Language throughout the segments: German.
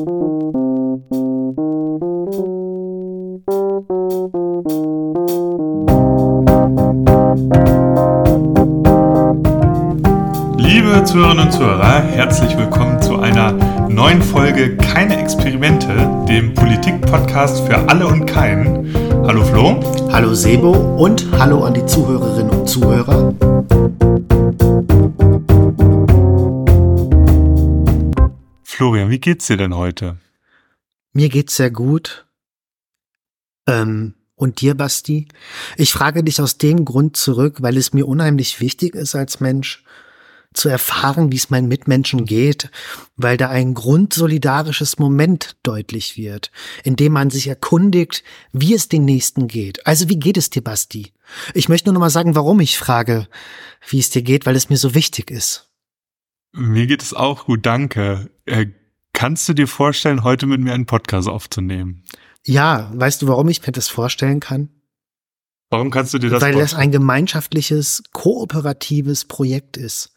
Liebe Zuhörerinnen und Zuhörer, herzlich willkommen zu einer neuen Folge Keine Experimente, dem Politik-Podcast für alle und keinen. Hallo Flo. Hallo Sebo und hallo an die Zuhörerinnen und Zuhörer. Wie geht's dir denn heute? Mir geht's sehr gut. Ähm, und dir, Basti? Ich frage dich aus dem Grund zurück, weil es mir unheimlich wichtig ist als Mensch, zu erfahren, wie es meinen Mitmenschen geht, weil da ein grundsolidarisches Moment deutlich wird, in dem man sich erkundigt, wie es den Nächsten geht. Also wie geht es dir, Basti? Ich möchte nur noch mal sagen, warum ich frage, wie es dir geht, weil es mir so wichtig ist. Mir geht es auch gut, danke. Äh, kannst du dir vorstellen, heute mit mir einen Podcast aufzunehmen? Ja, weißt du, warum ich mir das vorstellen kann? Warum kannst du dir das Weil vorstellen? das ein gemeinschaftliches, kooperatives Projekt ist.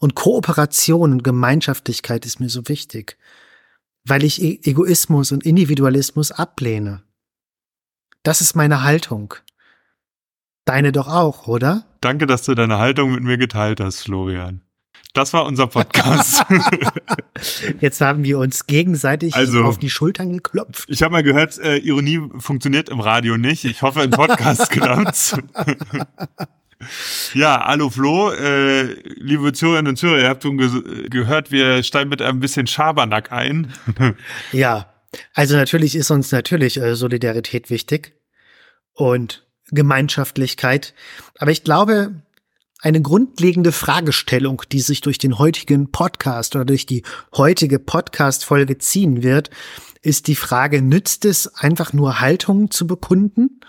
Und Kooperation und Gemeinschaftlichkeit ist mir so wichtig, weil ich e Egoismus und Individualismus ablehne. Das ist meine Haltung. Deine doch auch, oder? Danke, dass du deine Haltung mit mir geteilt hast, Florian. Das war unser Podcast. Jetzt haben wir uns gegenseitig Also- auf die Schultern geklopft. Ich habe mal gehört, äh, Ironie funktioniert im Radio nicht. Ich hoffe, im Podcast klappt's. ja, hallo Flo, äh, liebe Zuhörerinnen und Zuhörer, ihr habt schon ge gehört, wir steigen mit einem bisschen Schabernack ein. Ja, also natürlich ist uns natürlich äh, Solidarität wichtig und Gemeinschaftlichkeit. Aber ich glaube, eine grundlegende Fragestellung, die sich durch den heutigen Podcast oder durch die heutige Podcast-Folge ziehen wird, ist die Frage, nützt es einfach nur Haltungen zu bekunden?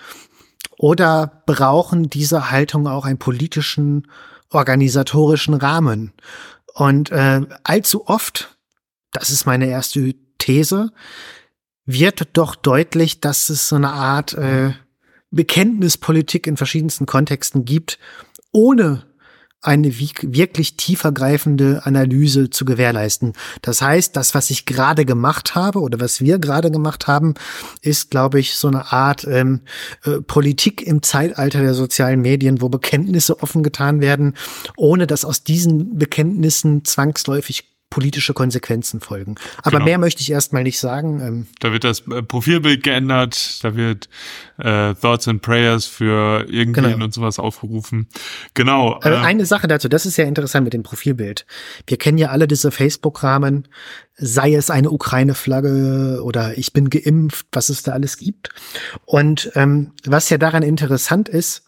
Oder brauchen diese Haltungen auch einen politischen, organisatorischen Rahmen? Und äh, allzu oft, das ist meine erste These, wird doch deutlich, dass es so eine Art äh, Bekenntnispolitik in verschiedensten Kontexten gibt, ohne eine wirklich tiefergreifende Analyse zu gewährleisten. Das heißt, das, was ich gerade gemacht habe oder was wir gerade gemacht haben, ist, glaube ich, so eine Art ähm, äh, Politik im Zeitalter der sozialen Medien, wo Bekenntnisse offen getan werden, ohne dass aus diesen Bekenntnissen zwangsläufig politische Konsequenzen folgen. Aber Genau. mehr möchte ich erstmal nicht sagen. Ähm, Da wird das äh, Profilbild geändert, da wird äh, Thoughts and Prayers für irgendwen Genau. und sowas aufgerufen. Genau. Äh, äh, eine Sache dazu, das ist ja interessant mit dem Profilbild. Wir kennen ja alle diese Facebook-Rahmen, sei es eine Ukraine-Flagge oder ich bin geimpft, was es da alles gibt. Und ähm, was ja daran interessant ist,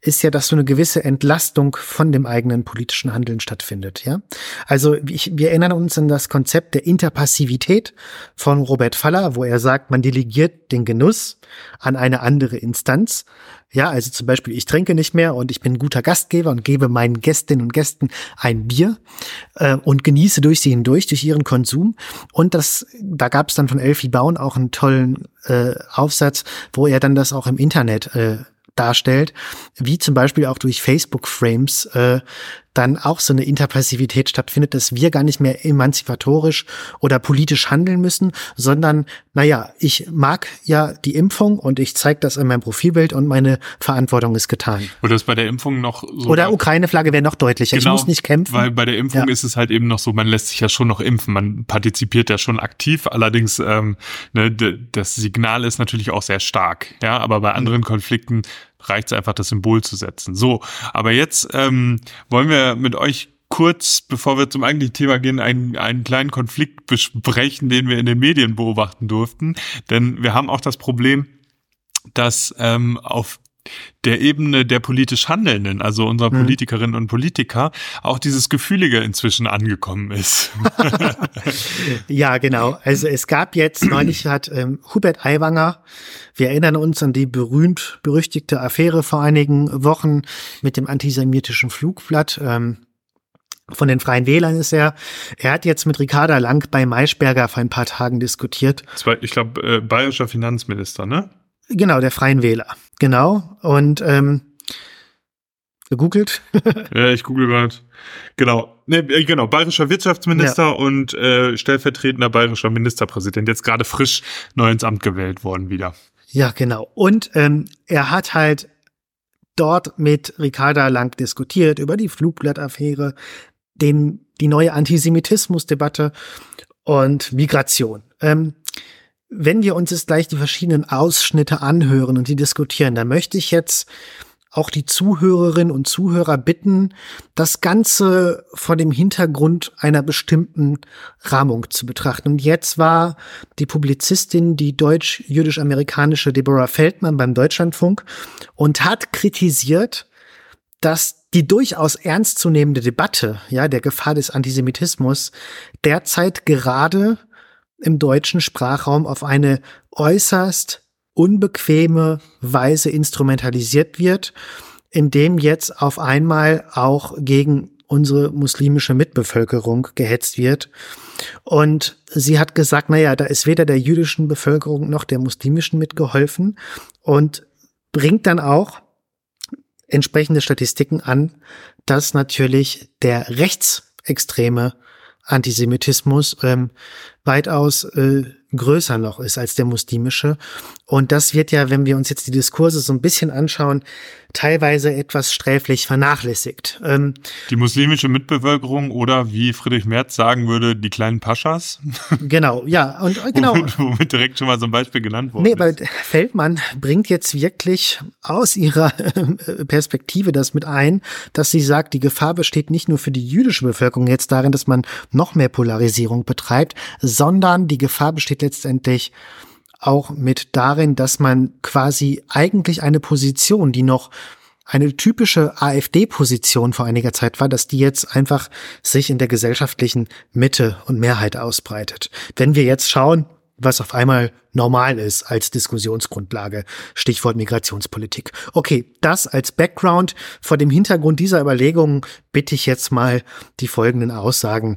ist ja, dass so eine gewisse Entlastung von dem eigenen politischen Handeln stattfindet, ja. Also ich, wir erinnern uns an das Konzept der Interpassivität von Robert Faller, wo er sagt, man delegiert den Genuss an eine andere Instanz. Ja, also zum Beispiel, ich trinke nicht mehr und ich bin ein guter Gastgeber und gebe meinen Gästinnen und Gästen ein Bier äh, und genieße durch sie hindurch, durch ihren Konsum. Und das, da gab es dann von Elfie Baun auch einen tollen äh, Aufsatz, wo er dann das auch im Internet äh, darstellt, wie zum Beispiel auch durch Facebook-Frames äh, dann auch so eine Interpassivität stattfindet, dass wir gar nicht mehr emanzipatorisch oder politisch handeln müssen, sondern, naja, ich mag ja die Impfung und ich zeige das in meinem Profilbild und meine Verantwortung ist getan. Oder ist bei der Impfung noch so. Oder Ukraine-Flagge wäre noch deutlicher. Genau, ich muss nicht kämpfen. Weil bei der Impfung Ja. ist es halt eben noch so, man lässt sich ja schon noch impfen, man partizipiert ja schon aktiv, allerdings ähm, ne, das Signal ist natürlich auch sehr stark, ja, aber bei anderen Konflikten reicht es einfach, das Symbol zu setzen. So, aber jetzt ähm, wollen wir mit euch kurz, bevor wir zum eigentlichen Thema gehen, einen, einen kleinen Konflikt besprechen, den wir in den Medien beobachten durften. Denn wir haben auch das Problem, dass ähm, auf der Ebene der politisch Handelnden, also unserer Mhm. Politikerinnen und Politiker, auch dieses Gefühlige inzwischen angekommen ist. Ja, genau. Also es gab jetzt, neulich hat ähm, Hubert Aiwanger, wir erinnern uns an die berühmt berüchtigte Affäre vor einigen Wochen mit dem antisemitischen Flugblatt. Ähm, von den Freien Wählern ist er. Er hat jetzt mit Ricarda Lang bei Maischberger vor ein paar Tagen diskutiert. Ich glaube, äh, bayerischer Finanzminister, ne? Genau, der Freien Wähler. Genau. Und ähm, gegoogelt? ja, ich google gerade. Genau. Nee, äh, genau, bayerischer Wirtschaftsminister ja. und äh, stellvertretender bayerischer Ministerpräsident. Jetzt gerade frisch neu ins Amt gewählt worden wieder. Ja, genau. Und ähm, er hat halt dort mit Ricarda Lang diskutiert über die Flugblattaffäre, den, die neue Antisemitismusdebatte und Migration. Ähm, wenn wir uns jetzt gleich die verschiedenen Ausschnitte anhören und die diskutieren, dann möchte ich jetzt auch die Zuhörerinnen und Zuhörer bitten, das Ganze vor dem Hintergrund einer bestimmten Rahmung zu betrachten. Und jetzt war die Publizistin, die deutsch-jüdisch-amerikanische Deborah Feldmann beim Deutschlandfunk und hat kritisiert, dass die durchaus ernstzunehmende Debatte, ja, der Gefahr des Antisemitismus derzeit gerade im deutschen Sprachraum auf eine äußerst unbequeme Weise instrumentalisiert wird, indem jetzt auf einmal auch gegen unsere muslimische Mitbevölkerung gehetzt wird. Und sie hat gesagt, naja, da ist weder der jüdischen Bevölkerung noch der muslimischen mitgeholfen und bringt dann auch entsprechende Statistiken an, dass natürlich der rechtsextreme Antisemitismus ähm, weitaus äh, größer noch ist als der muslimische. Und das wird ja, wenn wir uns jetzt die Diskurse so ein bisschen anschauen, teilweise etwas sträflich vernachlässigt. Ähm, die muslimische Mitbevölkerung oder wie Friedrich Merz sagen würde, die kleinen Paschas. Genau, ja, und äh, genau. Womit, womit direkt schon mal so ein Beispiel genannt wurde. Nee, aber Feldmann bringt jetzt wirklich aus ihrer äh, Perspektive das mit ein, dass sie sagt, die Gefahr besteht nicht nur für die jüdische Bevölkerung jetzt darin, dass man noch mehr Polarisierung betreibt, sondern die Gefahr besteht letztendlich auch mit darin, dass man quasi eigentlich eine Position, die noch eine typische AfD-Position vor einiger Zeit war, dass die jetzt einfach sich in der gesellschaftlichen Mitte und Mehrheit ausbreitet. Wenn wir jetzt schauen, was auf einmal normal ist als Diskussionsgrundlage. Stichwort Migrationspolitik. Okay, das als Background. Vor dem Hintergrund dieser Überlegungen bitte ich jetzt mal die folgenden Aussagen,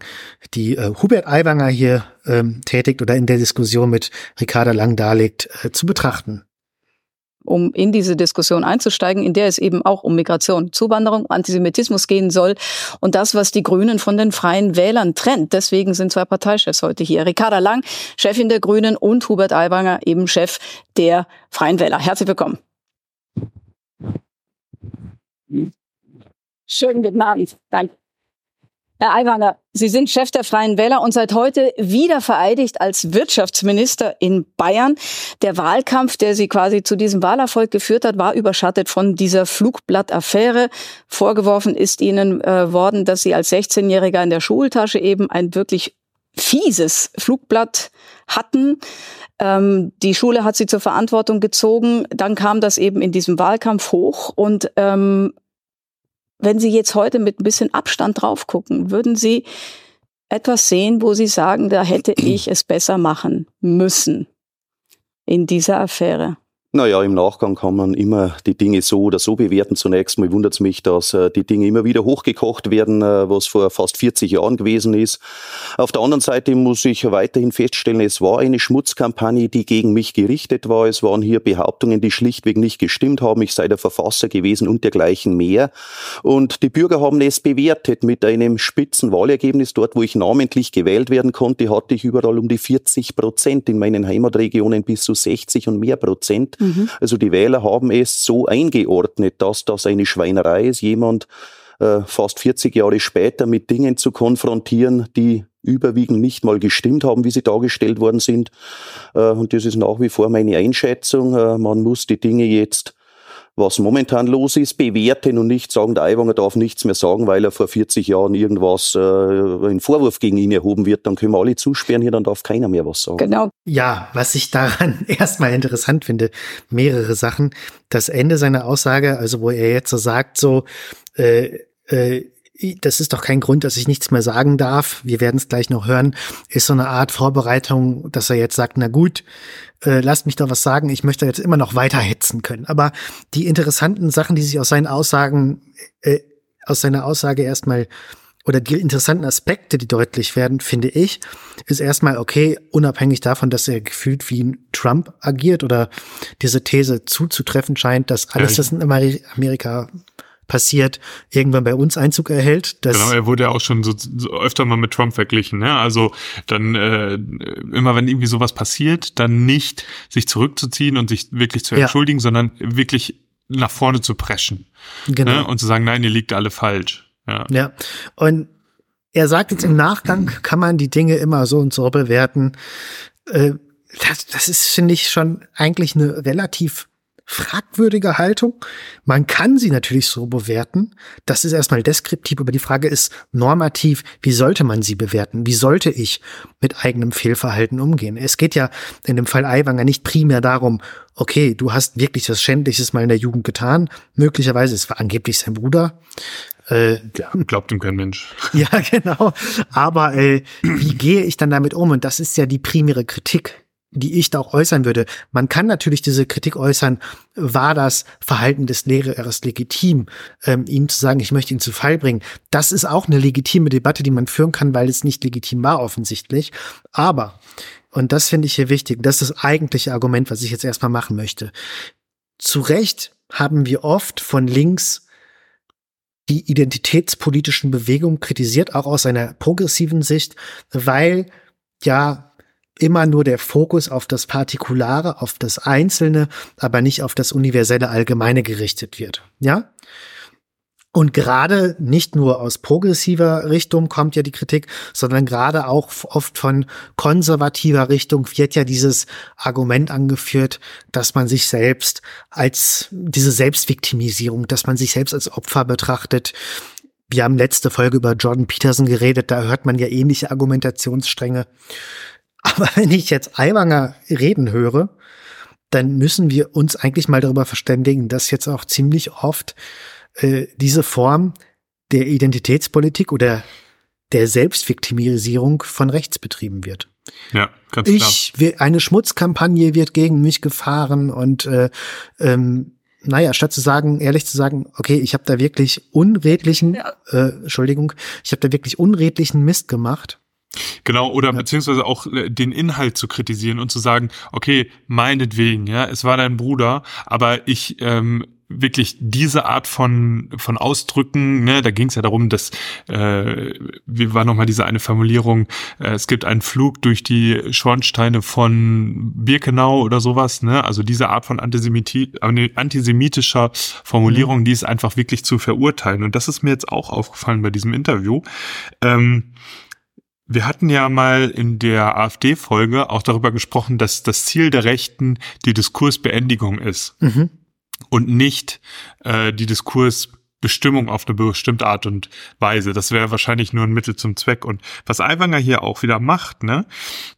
die äh, Hubert Aiwanger hier ähm, tätigt oder in der Diskussion mit Ricarda Lang darlegt, äh, zu betrachten um in diese Diskussion einzusteigen, in der es eben auch um Migration, Zuwanderung, Antisemitismus gehen soll und das, was die Grünen von den Freien Wählern trennt. Deswegen sind zwei Parteichefs heute hier. Ricarda Lang, Chefin der Grünen und Hubert Aiwanger, eben Chef der Freien Wähler. Herzlich willkommen. Schönen guten Abend. Danke. Herr Aiwanger, Sie sind Chef der Freien Wähler und seit heute wieder vereidigt als Wirtschaftsminister in Bayern. Der Wahlkampf, der Sie quasi zu diesem Wahlerfolg geführt hat, war überschattet von dieser Flugblattaffäre. Vorgeworfen ist Ihnen äh, worden, dass Sie als 16-Jähriger in der Schultasche eben ein wirklich fieses Flugblatt hatten. Ähm, die Schule hat sie zur Verantwortung gezogen. Dann kam das eben in diesem Wahlkampf hoch und ähm, wenn Sie jetzt heute mit ein bisschen Abstand drauf gucken, würden Sie etwas sehen, wo Sie sagen, da hätte ich es besser machen müssen in dieser Affäre? Naja, im Nachgang kann man immer die Dinge so oder so bewerten. Zunächst mal wundert es mich, dass äh, die Dinge immer wieder hochgekocht werden, äh, was vor fast 40 Jahren gewesen ist. Auf der anderen Seite muss ich weiterhin feststellen, es war eine Schmutzkampagne, die gegen mich gerichtet war. Es waren hier Behauptungen, die schlichtweg nicht gestimmt haben. Ich sei der Verfasser gewesen und dergleichen mehr. Und die Bürger haben es bewertet mit einem spitzen Wahlergebnis. Dort, wo ich namentlich gewählt werden konnte, hatte ich überall um die 40 Prozent, in meinen Heimatregionen bis zu 60 und mehr Prozent. Mhm. Also die Wähler haben es so eingeordnet, dass das eine Schweinerei ist, jemand äh, fast 40 Jahre später mit Dingen zu konfrontieren, die überwiegend nicht mal gestimmt haben, wie sie dargestellt worden sind. Äh, und das ist nach wie vor meine Einschätzung. Äh, man muss die Dinge jetzt was momentan los ist, bewerten und nicht sagen, der Aiwanger darf nichts mehr sagen, weil er vor 40 Jahren irgendwas, äh, ein Vorwurf gegen ihn erhoben wird. Dann können wir alle zusperren hier, dann darf keiner mehr was sagen. Genau. Ja, was ich daran erstmal interessant finde, mehrere Sachen. Das Ende seiner Aussage, also wo er jetzt so sagt, so, äh, äh, das ist doch kein Grund, dass ich nichts mehr sagen darf. Wir werden es gleich noch hören. Ist so eine Art Vorbereitung, dass er jetzt sagt, na gut, äh, lasst mich doch was sagen. Ich möchte jetzt immer noch weiter hetzen können. Aber die interessanten Sachen, die sich aus seinen Aussagen, äh, aus seiner Aussage erstmal oder die interessanten Aspekte, die deutlich werden, finde ich, ist erstmal okay, unabhängig davon, dass er gefühlt wie ein Trump agiert oder diese These zuzutreffen scheint, dass alles, was in Amerika passiert, irgendwann bei uns Einzug erhält. Genau, er wurde ja auch schon so, so öfter mal mit Trump verglichen. Ne? Also dann äh, immer, wenn irgendwie sowas passiert, dann nicht sich zurückzuziehen und sich wirklich zu entschuldigen, ja. sondern wirklich nach vorne zu preschen. Genau. Ne? Und zu sagen, nein, ihr liegt alle falsch. Ja. ja. Und er sagt jetzt im Nachgang, kann man die Dinge immer so und so bewerten. Äh, das, das ist, finde ich, schon eigentlich eine relativ fragwürdige Haltung. Man kann sie natürlich so bewerten. Das ist erstmal deskriptiv, aber die Frage ist normativ, wie sollte man sie bewerten? Wie sollte ich mit eigenem Fehlverhalten umgehen? Es geht ja in dem Fall Aiwanger nicht primär darum, okay, du hast wirklich was Schändliches mal in der Jugend getan. Möglicherweise, es war angeblich sein Bruder. Äh, ja, glaubt ihm kein Mensch. Ja, genau. Aber äh, wie gehe ich dann damit um? Und das ist ja die primäre Kritik die ich da auch äußern würde. Man kann natürlich diese Kritik äußern, war das Verhalten des Lehrers legitim, ähm, ihm zu sagen, ich möchte ihn zu Fall bringen. Das ist auch eine legitime Debatte, die man führen kann, weil es nicht legitim war offensichtlich. Aber, und das finde ich hier wichtig, das ist das eigentliche Argument, was ich jetzt erstmal machen möchte. Zu Recht haben wir oft von links die identitätspolitischen Bewegungen kritisiert, auch aus einer progressiven Sicht, weil ja immer nur der Fokus auf das Partikulare, auf das Einzelne, aber nicht auf das universelle Allgemeine gerichtet wird. Ja? Und gerade nicht nur aus progressiver Richtung kommt ja die Kritik, sondern gerade auch oft von konservativer Richtung wird ja dieses Argument angeführt, dass man sich selbst als diese Selbstviktimisierung, dass man sich selbst als Opfer betrachtet. Wir haben letzte Folge über Jordan Peterson geredet, da hört man ja ähnliche Argumentationsstränge. Aber wenn ich jetzt Aiwanger reden höre, dann müssen wir uns eigentlich mal darüber verständigen, dass jetzt auch ziemlich oft äh, diese Form der Identitätspolitik oder der Selbstviktimisierung von rechts betrieben wird. Ja, ganz klar. Ich, eine Schmutzkampagne wird gegen mich gefahren und äh, ähm, naja, statt zu sagen, ehrlich zu sagen, okay, ich habe da wirklich unredlichen, ja. äh, Entschuldigung, ich habe da wirklich unredlichen Mist gemacht, Genau, oder ja. beziehungsweise auch äh, den Inhalt zu kritisieren und zu sagen, okay, meinetwegen, ja, es war dein Bruder, aber ich ähm, wirklich diese Art von von Ausdrücken, ne, da ging es ja darum, dass äh, wie war nochmal diese eine Formulierung, äh, es gibt einen Flug durch die Schornsteine von Birkenau oder sowas, ne, also diese Art von Antisemiti antisemitischer Formulierung, mhm. die ist einfach wirklich zu verurteilen und das ist mir jetzt auch aufgefallen bei diesem Interview. Ähm, wir hatten ja mal in der AfD-Folge auch darüber gesprochen, dass das Ziel der Rechten die Diskursbeendigung ist mhm. und nicht äh, die Diskursbestimmung auf eine bestimmte Art und Weise. Das wäre wahrscheinlich nur ein Mittel zum Zweck. Und was Aiwanger hier auch wieder macht, ne,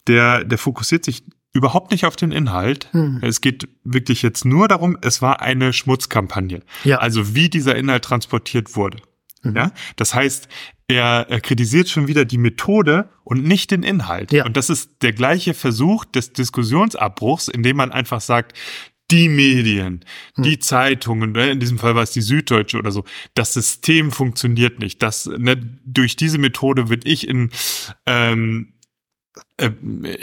der, der fokussiert sich überhaupt nicht auf den Inhalt. Hm. Es geht wirklich jetzt nur darum, es war eine Schmutzkampagne. Ja. Also wie dieser Inhalt transportiert wurde. Mhm. Ja, das heißt, er, er kritisiert schon wieder die Methode und nicht den Inhalt. Ja. Und das ist der gleiche Versuch des Diskussionsabbruchs, indem man einfach sagt, die Medien, hm. die Zeitungen, ne, in diesem Fall war es die Süddeutsche oder so, das System funktioniert nicht. Das, ne, durch diese Methode wird ich in ähm, äh,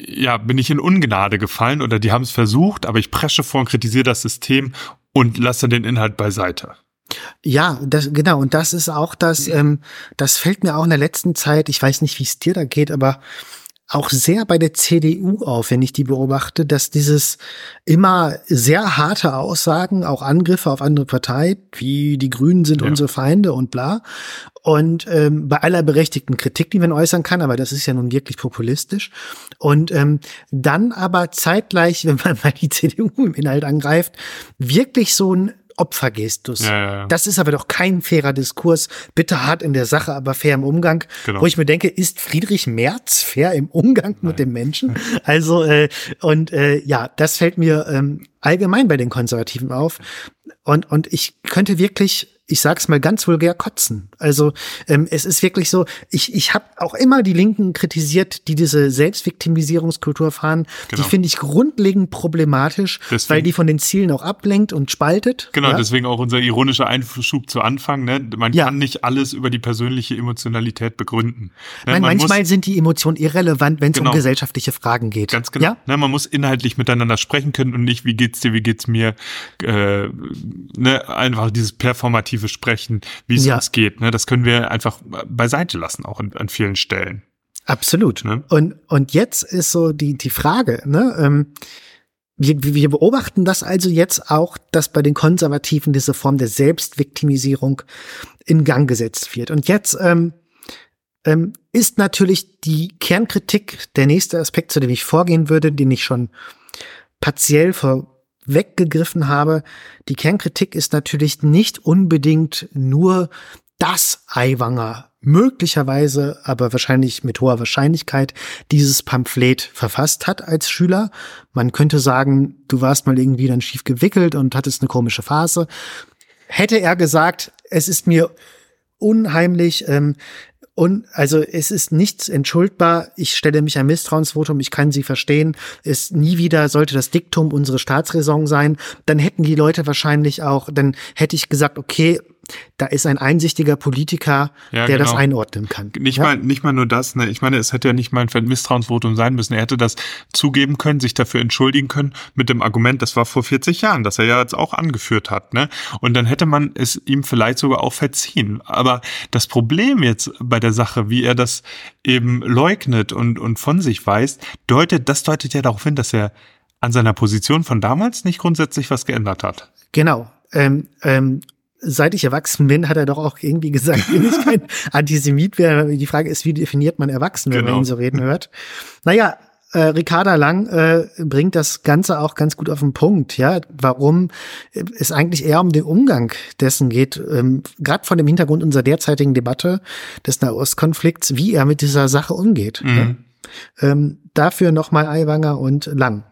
ja, bin ich in Ungnade gefallen oder die haben es versucht, aber ich presche vor und kritisiere das System und lasse den Inhalt beiseite. Ja, das, genau. Und das ist auch das, ähm, das fällt mir auch in der letzten Zeit, ich weiß nicht, wie es dir da geht, aber auch sehr bei der CDU auf, wenn ich die beobachte, dass dieses immer sehr harte Aussagen, auch Angriffe auf andere Parteien, wie die Grünen sind ja. unsere Feinde und bla. Und ähm, bei aller berechtigten Kritik, die man äußern kann, aber das ist ja nun wirklich populistisch. Und ähm, dann aber zeitgleich, wenn man mal die CDU im Inhalt angreift, wirklich so ein Opfergestus. Ja, ja, ja. Das ist aber doch kein fairer Diskurs. Bitte hart in der Sache, aber fair im Umgang. Genau. Wo ich mir denke, ist Friedrich Merz fair im Umgang Nein. mit dem Menschen? Also, äh, und äh, ja, das fällt mir ähm, allgemein bei den Konservativen auf. Und, und ich könnte wirklich ich sag's mal ganz vulgär, kotzen. Also ähm, es ist wirklich so, ich, ich habe auch immer die Linken kritisiert, die diese Selbstviktimisierungskultur fahren. Genau. Die finde ich grundlegend problematisch, deswegen, weil die von den Zielen auch ablenkt und spaltet. Genau, ja? deswegen auch unser ironischer Einschub zu Anfang. Ne? Man ja. kann nicht alles über die persönliche Emotionalität begründen. Ne? Nein, manchmal muss, sind die Emotionen irrelevant, wenn es genau. um gesellschaftliche Fragen geht. Ganz genau. Ja? Ne, man muss inhaltlich miteinander sprechen können und nicht, wie geht's dir, wie geht's mir, äh, ne? einfach dieses performative Perspektive sprechen, wie es ja. uns geht. Ne? Das können wir einfach beiseite lassen, auch an, an vielen Stellen. Absolut. Ne? Und, und jetzt ist so die, die Frage, ne? Ähm, wir, wir beobachten das also jetzt auch, dass bei den Konservativen diese Form der Selbstviktimisierung in Gang gesetzt wird. Und jetzt ähm, ähm, ist natürlich die Kernkritik der nächste Aspekt, zu dem ich vorgehen würde, den ich schon partiell vorweggegriffen habe. Die Kernkritik ist natürlich nicht unbedingt nur, dass Aiwanger möglicherweise, aber wahrscheinlich mit hoher Wahrscheinlichkeit dieses Pamphlet verfasst hat als Schüler. Man könnte sagen, du warst mal irgendwie dann schief gewickelt und hattest eine komische Phase. Hätte er gesagt, es ist mir unheimlich, ähm, und also es ist nichts entschuldbar. Ich stelle mich ein Misstrauensvotum. Ich kann Sie verstehen. Es nie wieder sollte das Diktum unsere Staatsräson sein. Dann hätten die Leute wahrscheinlich auch, dann hätte ich gesagt, okay, da ist ein einsichtiger Politiker, ja, der genau. das einordnen kann. Nicht ja? mal, nicht mal nur das. Ne? Ich meine, es hätte ja nicht mal ein Misstrauensvotum sein müssen. Er hätte das zugeben können, sich dafür entschuldigen können mit dem Argument, das war vor 40 Jahren, das er ja jetzt auch angeführt hat. Ne? Und dann hätte man es ihm vielleicht sogar auch verziehen. Aber das Problem jetzt bei der Sache, wie er das eben leugnet und, und von sich weist, deutet, das deutet ja darauf hin, dass er an seiner Position von damals nicht grundsätzlich was geändert hat. Genau. Ähm, ähm, seit ich erwachsen bin, hat er doch auch irgendwie gesagt, wenn ich kein Antisemit wäre. Die Frage ist, wie definiert man erwachsen, wenn genau. man ihn so reden hört? Naja, äh, Ricarda Lang äh, bringt das Ganze auch ganz gut auf den Punkt, ja, warum es eigentlich eher um den Umgang dessen geht, ähm, gerade von dem Hintergrund unserer derzeitigen Debatte des Nahostkonflikts, wie er mit dieser Sache umgeht. Mhm. Ja. Ähm, dafür nochmal Aiwanger und Lang.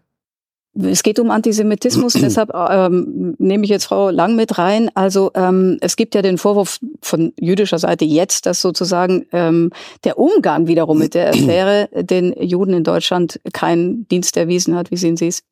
Es geht um Antisemitismus, deshalb ähm, nehme ich jetzt Frau Lang mit rein. Also ähm, es gibt ja den Vorwurf von jüdischer Seite jetzt, dass sozusagen ähm, der Umgang wiederum mit der Affäre den Juden in Deutschland keinen Dienst erwiesen hat. Wie sehen Sie es?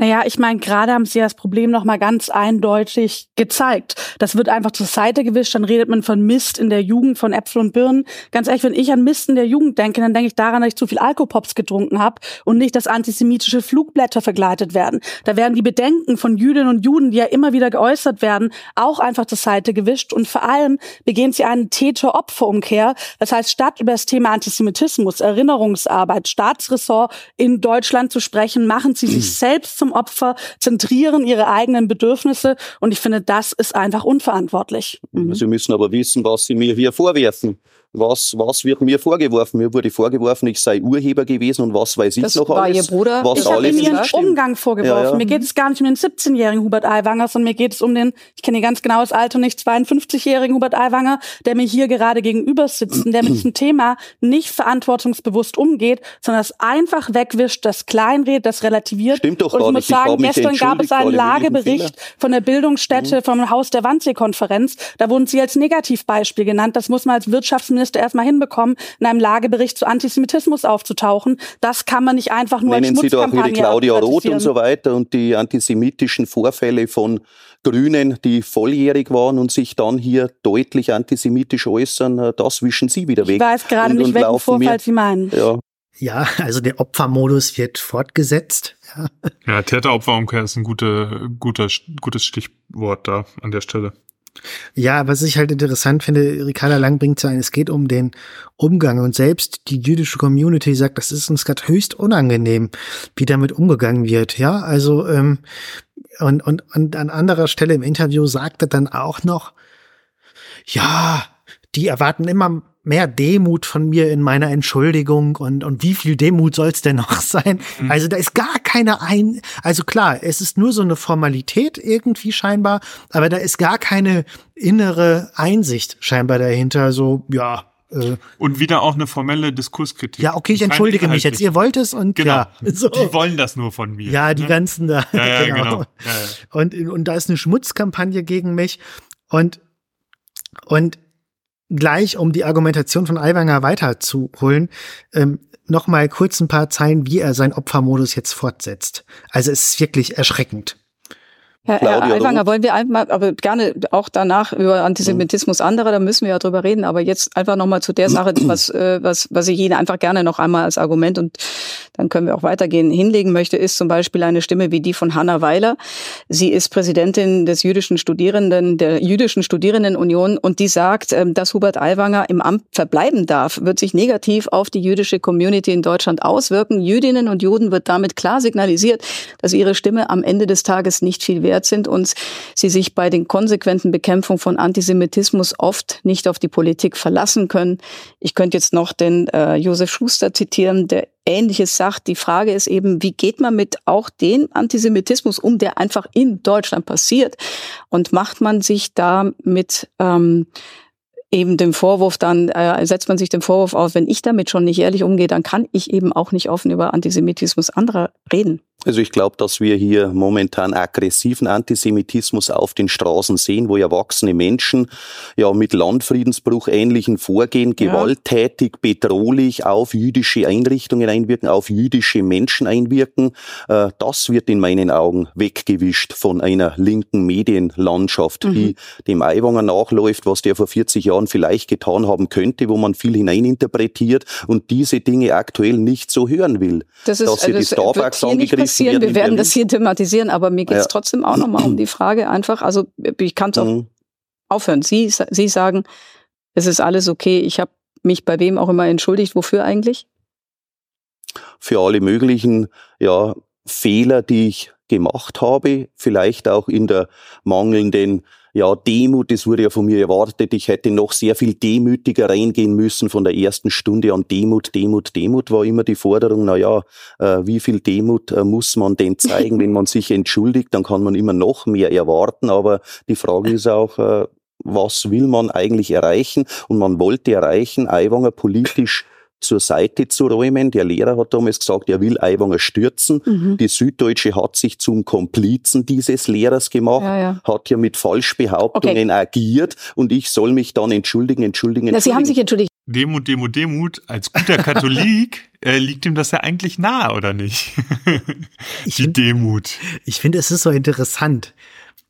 Naja, ich meine, gerade haben sie das Problem nochmal ganz eindeutig gezeigt. Das wird einfach zur Seite gewischt, dann redet man von Mist in der Jugend, von Äpfel und Birnen. Ganz ehrlich, wenn ich an Mist in der Jugend denke, dann denke ich daran, dass ich zu viel Alkopops getrunken habe und nicht, dass antisemitische Flugblätter vergleitet werden. Da werden die Bedenken von Jüdinnen und Juden, die ja immer wieder geäußert werden, auch einfach zur Seite gewischt. Und vor allem begehen sie eine Täter-Opfer-Umkehr. Das heißt, statt über das Thema Antisemitismus, Erinnerungsarbeit, Staatsressort in Deutschland zu sprechen, machen sie sich selbst zum Opfer, zentrieren ihre eigenen Bedürfnisse und ich finde, das ist einfach unverantwortlich. Mhm. Sie müssen aber wissen, was Sie mir hier vorwerfen was, was wird mir vorgeworfen? Mir wurde vorgeworfen, ich sei Urheber gewesen und was weiß ich das noch war alles. Ihr Bruder. Was ich habe ihm ihren Umgang vorgeworfen. Ja, ja. Mir geht es gar nicht um den 17-jährigen Hubert Aiwanger, sondern mir geht es um den, ich kenne ganz genau das Alter nicht, 52-jährigen Hubert Aiwanger, der mir hier gerade gegenüber sitzt und der mit diesem Thema nicht verantwortungsbewusst umgeht, sondern das einfach wegwischt, das kleinredet, das relativiert. Stimmt doch und ich muss sagen, gestern gab es einen Lagebericht von der Bildungsstätte mhm. vom Haus der Wannsee-Konferenz. Da wurden Sie als Negativbeispiel genannt. Das muss man als Wirtschaftsminister erstmal hinbekommen bekommen, in einem Lagebericht zu Antisemitismus aufzutauchen. Das kann man nicht einfach nur Nennen als Sie doch die Claudia Roth und so weiter und die antisemitischen Vorfälle von Grünen, die volljährig waren und sich dann hier deutlich antisemitisch äußern, äh, das wischen Sie wieder weg. Ich weiß gerade nicht, welchen Vorfall mir, Sie meinen. Ja. ja, also der Opfermodus wird fortgesetzt. Ja, ja Täteropferumkehr ist ein gute, guter, gutes Stichwort da an der Stelle. Ja, was ich halt interessant finde, Ricarda Lang bringt zu ein, es geht um den Umgang und selbst die jüdische Community sagt, das ist uns gerade höchst unangenehm, wie damit umgegangen wird. Ja, also ähm, und, und, und an anderer Stelle im Interview sagte dann auch noch, ja, die erwarten immer mehr Demut von mir in meiner Entschuldigung und, und wie viel Demut soll es denn noch sein? Mhm. Also da ist gar keine ein, also klar, es ist nur so eine Formalität irgendwie scheinbar, aber da ist gar keine innere Einsicht scheinbar dahinter, so, ja, äh. und wieder auch eine formelle Diskurskritik. Ja, okay, ich entschuldige mich jetzt. Ihr wollt es und genau. ja. So. Die wollen das nur von mir. Ja, die ne? ganzen da. Ja, ja, genau. genau. Ja. Und, und da ist eine Schmutzkampagne gegen mich. Und, und gleich, um die Argumentation von Aiwanger weiterzuholen, ähm, noch mal kurz ein paar Zeilen, wie er seinen Opfermodus jetzt fortsetzt. Also es ist wirklich erschreckend. Herr, Herr Aiwanger, wollen wir einmal, aber gerne auch danach über Antisemitismus anderer, da müssen wir ja drüber reden, aber jetzt einfach nochmal zu der Sache, was, äh, was, was ich Ihnen einfach gerne noch einmal als Argument und dann können wir auch weitergehen, hinlegen möchte, ist zum Beispiel eine Stimme wie die von Hanna Weiler. Sie ist Präsidentin des jüdischen Studierenden, der jüdischen Studierendenunion und die sagt, ähm, dass Hubert Aiwanger im Amt verbleiben darf, wird sich negativ auf die jüdische Community in Deutschland auswirken. Jüdinnen und Juden wird damit klar signalisiert, dass ihre Stimme am Ende des Tages nicht viel wert sind und sie sich bei den konsequenten Bekämpfung von Antisemitismus oft nicht auf die Politik verlassen können. Ich könnte jetzt noch den äh, Josef Schuster zitieren, der Ähnliches sagt. Die Frage ist eben, wie geht man mit auch dem Antisemitismus um, der einfach in Deutschland passiert? Und macht man sich da mit ähm, eben dem Vorwurf dann, äh, setzt man sich den Vorwurf auf, wenn ich damit schon nicht ehrlich umgehe, dann kann ich eben auch nicht offen über Antisemitismus anderer reden. Also ich glaube, dass wir hier momentan aggressiven Antisemitismus auf den Straßen sehen, wo erwachsene Menschen ja mit Landfriedensbruch ähnlichen Vorgehen ja. gewalttätig, bedrohlich auf jüdische Einrichtungen einwirken, auf jüdische Menschen einwirken. Äh, das wird in meinen Augen weggewischt von einer linken Medienlandschaft, mhm. die dem Aiwanger nachläuft, was der vor 40 Jahren vielleicht getan haben könnte, wo man viel hineininterpretiert und diese Dinge aktuell nicht so hören will. Das ist, dass sie also die Starbucks angegriffen passieren. Wir werden das hier thematisieren, aber mir geht es ja. trotzdem auch nochmal um die Frage einfach, also ich kann es auch mhm. aufhören. Sie, Sie sagen, es ist alles okay, ich habe mich bei wem auch immer entschuldigt. Wofür eigentlich? Für alle möglichen ja, Fehler, die ich gemacht habe, vielleicht auch in der mangelnden ja, Demut, das wurde ja von mir erwartet. Ich hätte noch sehr viel demütiger reingehen müssen von der ersten Stunde an Demut, Demut, Demut war immer die Forderung, na ja, äh, wie viel Demut äh, muss man denn zeigen, wenn man sich entschuldigt, dann kann man immer noch mehr erwarten, aber die Frage ist auch, äh, was will man eigentlich erreichen? Und man wollte erreichen, Aiwanger politisch zur Seite zu räumen. Der Lehrer hat damals gesagt, er will Aiwanger stürzen. Mhm. Die Süddeutsche hat sich zum Komplizen dieses Lehrers gemacht, ja, ja. hat ja mit Falschbehauptungen okay. agiert und ich soll mich dann entschuldigen, entschuldigen, entschuldigen. Sie haben sich entschuldigt. Demut, Demut, Demut. Als guter Katholik äh, liegt ihm das ja eigentlich nahe, oder nicht? Die find, Demut. Ich finde, es ist so interessant.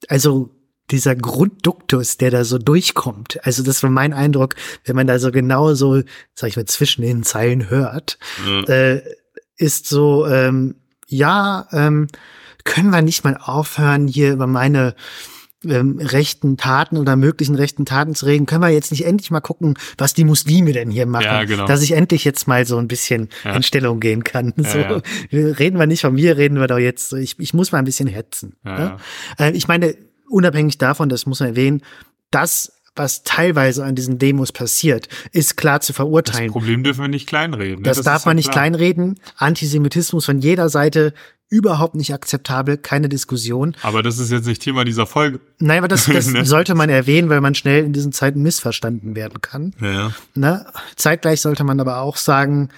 Also dieser Grundduktus, der da so durchkommt. Also das war mein Eindruck, wenn man da so genau so, sag ich mal, zwischen den Zeilen hört, mhm. äh, ist so, ähm, ja, ähm, können wir nicht mal aufhören, hier über meine ähm, rechten Taten oder möglichen rechten Taten zu reden, können wir jetzt nicht endlich mal gucken, was die Muslime denn hier machen, ja, genau. dass ich endlich jetzt mal so ein bisschen ja. in Stellung gehen kann. So, ja, reden wir nicht von mir, reden wir doch jetzt. Ich, ich muss mal ein bisschen hetzen. Ja, äh, ich meine, unabhängig davon, das muss man erwähnen, das was teilweise an diesen Demos passiert, ist klar zu verurteilen. Das Problem dürfen wir nicht kleinreden. Ne? Das, das, darf man nicht klar. kleinreden. Antisemitismus von jeder Seite überhaupt nicht akzeptabel, keine Diskussion. Aber das ist jetzt nicht Thema dieser Folge. Nein, aber das, das ne? sollte man erwähnen, weil man schnell in diesen Zeiten missverstanden werden kann. Ja. Ne? Zeitgleich sollte man aber auch sagen,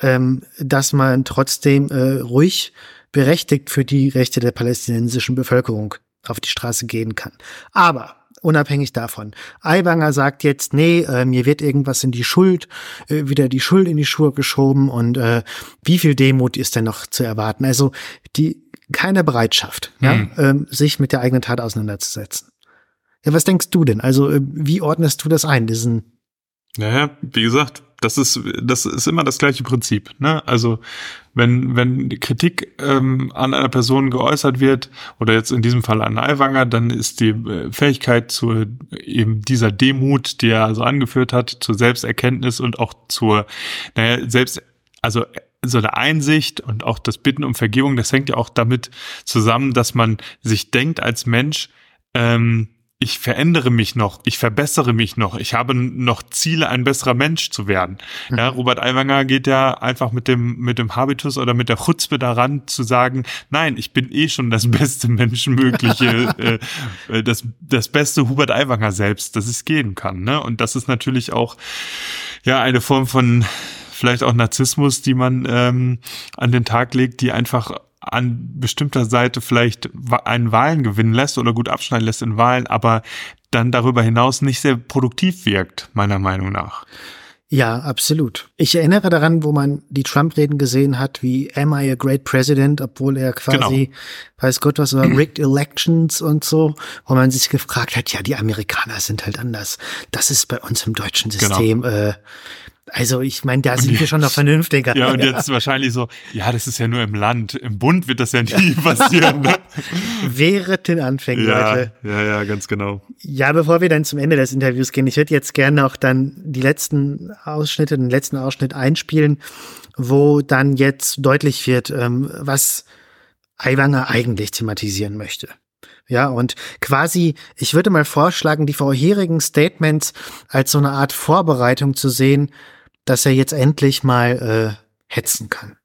ähm, dass man trotzdem äh, ruhig berechtigt für die Rechte der palästinensischen Bevölkerung auf die Straße gehen kann. Aber unabhängig davon. Aiwanger sagt jetzt, nee, äh, mir wird irgendwas in die Schuld, äh, wieder die Schuld in die Schuhe geschoben und äh, wie viel Demut ist denn noch zu erwarten? Also die keine Bereitschaft, hm. ja, ähm, sich mit der eigenen Tat auseinanderzusetzen. Ja, was denkst du denn? Also äh, wie ordnest du das ein, diesen? Naja, wie gesagt, das ist, das ist immer das gleiche Prinzip. Ne? Also wenn, wenn Kritik ähm, an einer Person geäußert wird, oder jetzt in diesem Fall an Aiwanger, dann ist die äh, Fähigkeit zu eben dieser Demut, die er also angeführt hat, zur Selbsterkenntnis und auch zur, naja, selbst, also so eine Einsicht und auch das Bitten um Vergebung, das hängt ja auch damit zusammen, dass man sich denkt als Mensch, ähm, ich verändere mich noch, ich verbessere mich noch, ich habe noch Ziele, ein besserer Mensch zu werden. Ja, mhm. Robert Aiwanger geht ja einfach mit dem, mit dem Habitus oder mit der Chutzpe daran zu sagen, nein, ich bin eh schon das beste Menschenmögliche, äh, äh, das, das beste Hubert Aiwanger selbst, das es gehen kann. Ne? Und das ist natürlich auch, ja, eine Form von vielleicht auch Narzissmus, die man ähm, an den Tag legt, die einfach an bestimmter Seite vielleicht einen Wahlen gewinnen lässt oder gut abschneiden lässt in Wahlen, aber dann darüber hinaus nicht sehr produktiv wirkt, meiner Meinung nach. Ja, absolut. Ich erinnere daran, wo man die Trump-Reden gesehen hat, wie Am I a Great President, obwohl er quasi, genau. weiß Gott was, war Rigged Elections und so, wo man sich gefragt hat, ja, die Amerikaner sind halt anders. Das ist bei uns im deutschen genau. System genau. äh, Also ich meine, da sind wir schon noch vernünftiger. Ja, und jetzt wahrscheinlich so, ja, das ist ja nur im Land. Im Bund wird das ja nie passieren. Ne? Während den Anfängen, ja, Leute. Ja, ja, ganz genau. Ja, bevor wir dann zum Ende des Interviews gehen, ich würde jetzt gerne noch dann die letzten Ausschnitte, den letzten Ausschnitt einspielen, wo dann jetzt deutlich wird, ähm, was Aiwanger eigentlich thematisieren möchte. Ja, und quasi, ich würde mal vorschlagen, die vorherigen Statements als so eine Art Vorbereitung zu sehen, dass er jetzt endlich mal äh, hetzen kann.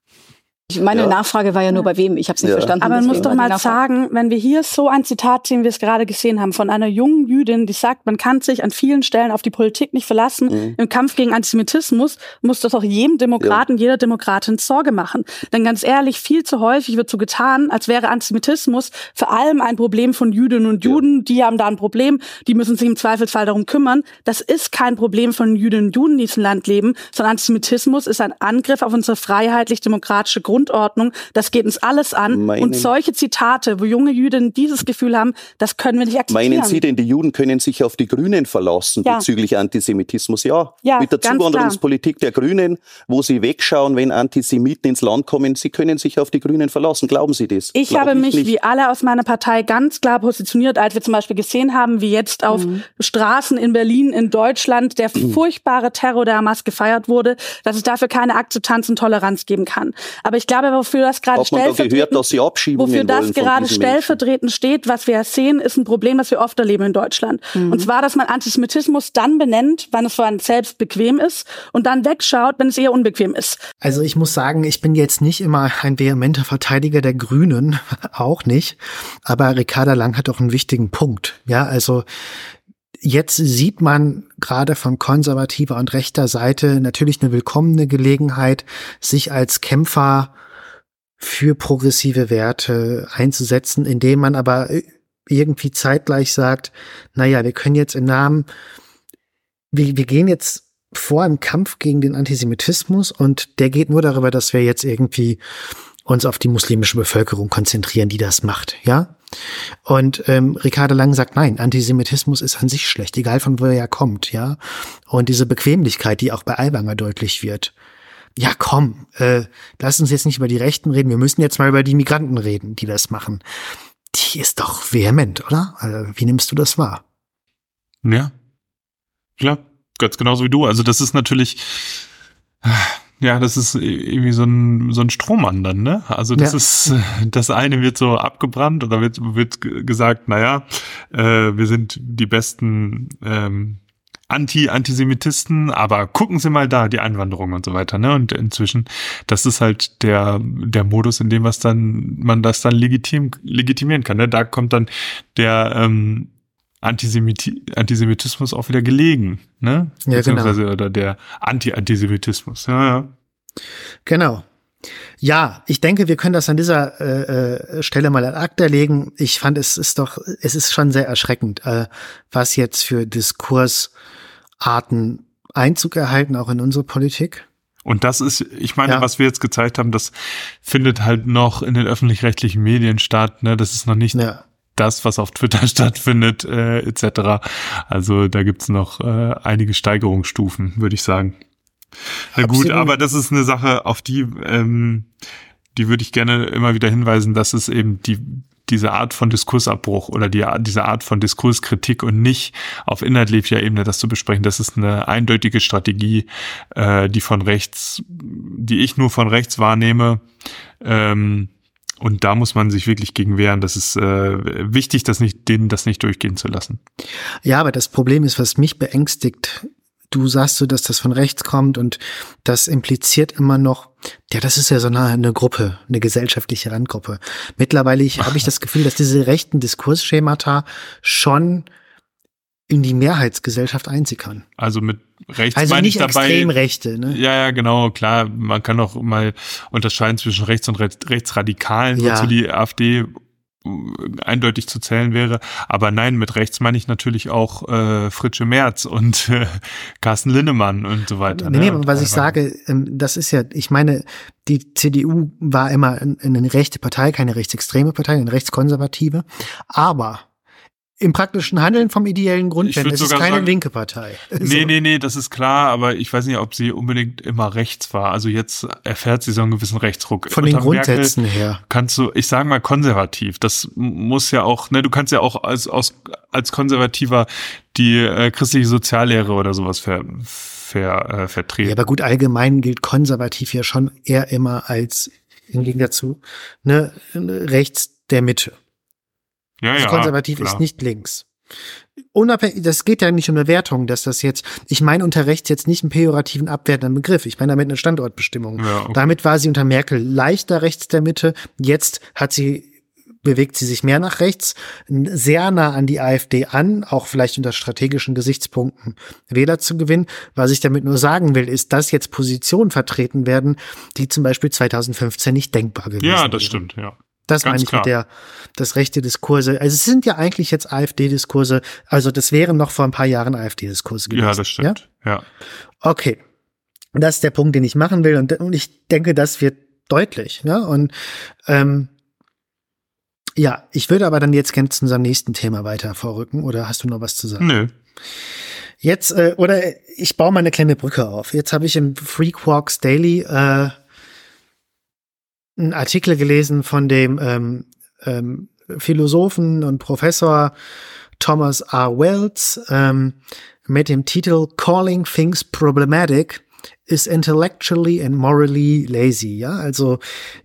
Meine ja. Nachfrage war ja nur bei wem, ich habe es nicht ja. verstanden. Aber man muss doch mal sagen, wenn wir hier so ein Zitat sehen, wie wir es gerade gesehen haben, von einer jungen Jüdin, die sagt, man kann sich an vielen Stellen auf die Politik nicht verlassen, mhm. im Kampf gegen Antisemitismus, muss das auch jedem Demokraten, ja. jeder Demokratin Sorge machen. Denn ganz ehrlich, viel zu häufig wird so getan, als wäre Antisemitismus vor allem ein Problem von Jüdinnen und Juden, die haben da ein Problem, die müssen sich im Zweifelsfall darum kümmern. Das ist kein Problem von Jüdinnen und Juden, die in diesem Land leben, sondern Antisemitismus ist ein Angriff auf unsere freiheitlich-demokratische Grund Grundordnung. Das geht uns alles an. Meinen, und solche Zitate, wo junge Juden dieses Gefühl haben, das können wir nicht akzeptieren. Meinen Sie denn, die Juden können sich auf die Grünen verlassen ja. bezüglich Antisemitismus? Ja, ja mit der Zuwanderungspolitik der Grünen, wo sie wegschauen, wenn Antisemiten ins Land kommen. Sie können sich auf die Grünen verlassen. Glauben Sie das? Ich Glaub habe mich nicht. wie alle aus meiner Partei ganz klar positioniert, als wir zum Beispiel gesehen haben, wie jetzt auf mhm. Straßen in Berlin, in Deutschland der furchtbare Terror der Hamas gefeiert wurde, dass es dafür keine Akzeptanz und Toleranz geben kann. Aber ich glaube, wofür das gerade stellvertretend, gehört, wofür das gerade stellvertretend steht, was wir sehen, ist ein Problem, das wir oft erleben in Deutschland. Mhm. Und zwar, dass man Antisemitismus dann benennt, wann es für einen selbst bequem ist und dann wegschaut, wenn es eher unbequem ist. Also ich muss sagen, ich bin jetzt nicht immer ein vehementer Verteidiger der Grünen, auch nicht. Aber Ricarda Lang hat doch einen wichtigen Punkt. Ja, also Jetzt sieht man gerade von konservativer und rechter Seite natürlich eine willkommene Gelegenheit, sich als Kämpfer für progressive Werte einzusetzen, indem man aber irgendwie zeitgleich sagt, naja, wir können jetzt im Namen, wir, wir gehen jetzt vor im Kampf gegen den Antisemitismus und der geht nur darüber, dass wir jetzt irgendwie uns auf die muslimische Bevölkerung konzentrieren, die das macht, ja? Und ähm, Ricardo Lang sagt, nein, Antisemitismus ist an sich schlecht, egal von wo er kommt, ja. Und diese Bequemlichkeit, die auch bei Aiwanger deutlich wird. Ja, komm, äh, lass uns jetzt nicht über die Rechten reden, wir müssen jetzt mal über die Migranten reden, die das machen. Die ist doch vehement, oder? Also, wie nimmst du das wahr? Ja. Klar, ganz genauso wie du. Also das ist natürlich, ja, das ist irgendwie so ein, so ein Strohmann dann, ne? Also das ja. ist, das eine wird so abgebrannt oder wird, wird gesagt, naja, äh, wir sind die besten ähm, Anti-Antisemitisten, aber gucken Sie mal da, die Einwanderung und so weiter, ne? Und inzwischen, das ist halt der, der Modus, in dem was dann, man das dann legitim, legitimieren kann, ne? Da kommt dann der, ähm, Antisemiti Antisemitismus auch wieder gelegen, ne? Ja, Beziehungsweise, genau. Oder der Anti-Antisemitismus, ja, ja. Genau. Ja, ich denke, wir können das an dieser äh, äh, Stelle mal ad acta legen. Ich fand, es ist doch, es ist schon sehr erschreckend, äh, was jetzt für Diskursarten Einzug erhalten, auch in unsere Politik. Und das ist, ich meine, ja. was wir jetzt gezeigt haben, das findet halt noch in den öffentlich-rechtlichen Medien statt. Ne? Das ist noch nicht ja das, was auf Twitter stattfindet, äh, etc. Also da gibt's noch äh, einige Steigerungsstufen, würde ich sagen. Na gut, aber das ist eine Sache, auf die, ähm, die würde ich gerne immer wieder hinweisen, dass es eben die diese Art von Diskursabbruch oder die, diese Art von Diskurskritik und nicht auf inhaltlicher Ebene das zu besprechen, das ist eine eindeutige Strategie, äh, die von rechts, die ich nur von rechts wahrnehme. Ähm, und da muss man sich wirklich gegen wehren. Das ist äh, wichtig, das nicht, denen das nicht durchgehen zu lassen. Ja, aber das Problem ist, was mich beängstigt, du sagst so, dass das von rechts kommt und das impliziert immer noch, ja, das ist ja so eine, eine Gruppe, eine gesellschaftliche Randgruppe. Mittlerweile habe ich das Gefühl, dass diese rechten Diskursschemata schon in die Mehrheitsgesellschaft einsickern. Also mit rechts also meine nicht ich dabei. Extremrechte, ne? Ja, ja, genau, klar. Man kann auch mal unterscheiden zwischen rechts und rechts, rechtsradikalen, ja. wozu die AfD äh, eindeutig zu zählen wäre. Aber nein, mit rechts meine ich natürlich auch äh, Fritsche Merz und äh, Carsten Linnemann und so weiter. Nee, ne? nee, was ich sage, ähm, das ist ja, ich meine, die CDU war immer eine rechte Partei, keine rechtsextreme Partei, eine rechtskonservative. Aber im praktischen Handeln vom ideellen Grund, denn es ist keine sagen- linke Partei. Nee, nee, nee, das ist klar, aber ich weiß nicht, ob sie unbedingt immer rechts war. Also jetzt erfährt sie so einen gewissen Rechtsruck. Von den Unter Merkel Grundsätzen her. kannst du, ich sage mal konservativ. Das muss ja auch, ne, du kannst ja auch als, als, als Konservativer die äh, christliche Soziallehre oder sowas ver, ver, äh, vertreten. Ja, aber gut, allgemein gilt konservativ ja schon eher immer als im Gegensatz dazu ne, rechts der Mitte. Ja, Also ja, konservativ klar. ist nicht links. Unabhängig, das geht ja nicht um eine Wertung, dass das jetzt, ich meine unter rechts jetzt nicht einen pejorativen abwertenden Begriff, ich meine damit eine Standortbestimmung. Ja, okay. Damit war sie unter Merkel leichter rechts der Mitte, jetzt hat sie bewegt sie sich mehr nach rechts, sehr nah an die AfD an, auch vielleicht unter strategischen Gesichtspunkten Wähler zu gewinnen. Was ich damit nur sagen will, ist, dass jetzt Positionen vertreten werden, die zum Beispiel 2015 nicht denkbar gewesen Ja, wären. das stimmt, ja. Das Ganz meine ich klar. mit der, das rechte Diskurse. Also es sind ja eigentlich jetzt AfD-Diskurse. Also das wären noch vor ein paar Jahren AfD-Diskurse gewesen. Ja, das stimmt. Ja. Okay. Und Das ist der Punkt, den ich machen will. Und, und ich denke, das wird deutlich. Ja? Und ähm, ja, ich würde aber dann jetzt gerne zu unserem nächsten Thema weiter vorrücken. Oder hast du noch was zu sagen? Nö. Jetzt, äh, oder ich baue mal eine kleine Brücke auf. Jetzt habe ich im Freakwalks Daily äh, einen Artikel gelesen von dem ähm, ähm, Philosophen und Professor Thomas R. Wells ähm, mit dem Titel Calling Things Problematic is intellectually and morally lazy. Ja, also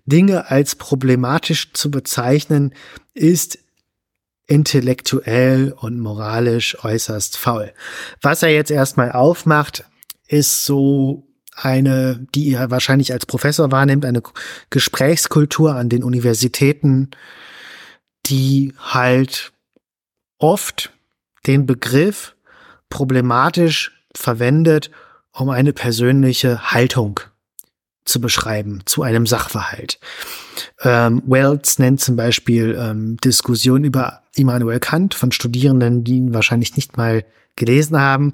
Dinge als problematisch zu bezeichnen ist intellektuell und moralisch äußerst faul. Was er jetzt erstmal aufmacht, ist so eine, die er wahrscheinlich als Professor wahrnimmt, eine Gesprächskultur an den Universitäten, die halt oft den Begriff problematisch verwendet, um eine persönliche Haltung zu beschreiben zu einem Sachverhalt. Ähm, Wells nennt zum Beispiel ähm, Diskussionen über Immanuel Kant von Studierenden, die ihn wahrscheinlich nicht mal gelesen haben.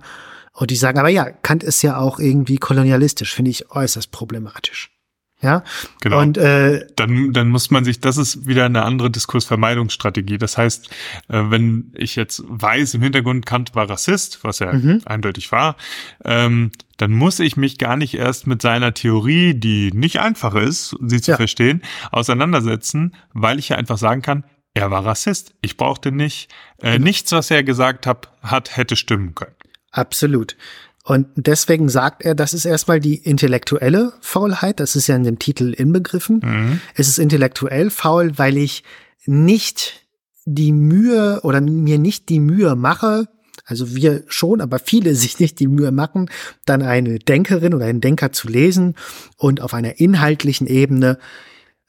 Und die sagen, aber ja, Kant ist ja auch irgendwie kolonialistisch, finde ich äußerst problematisch. Ja, Genau. und äh, dann, dann muss man sich, das ist wieder eine andere Diskursvermeidungsstrategie. Das heißt, äh, wenn ich jetzt weiß, im Hintergrund Kant war Rassist, was er Mhm. eindeutig war, ähm, dann muss ich mich gar nicht erst mit seiner Theorie, die nicht einfach ist, sie zu Ja. verstehen, auseinandersetzen, weil ich ja einfach sagen kann, er war Rassist. Ich brauchte nicht, äh, Genau. nichts, was er gesagt hat, hat, hätte stimmen können. Absolut. Und deswegen sagt er, das ist erstmal die intellektuelle Faulheit. Das ist ja in dem Titel inbegriffen. Mhm. Es ist intellektuell faul, weil ich nicht die Mühe oder mir nicht die Mühe mache, also wir schon, aber viele sich nicht die Mühe machen, dann eine Denkerin oder einen Denker zu lesen und auf einer inhaltlichen Ebene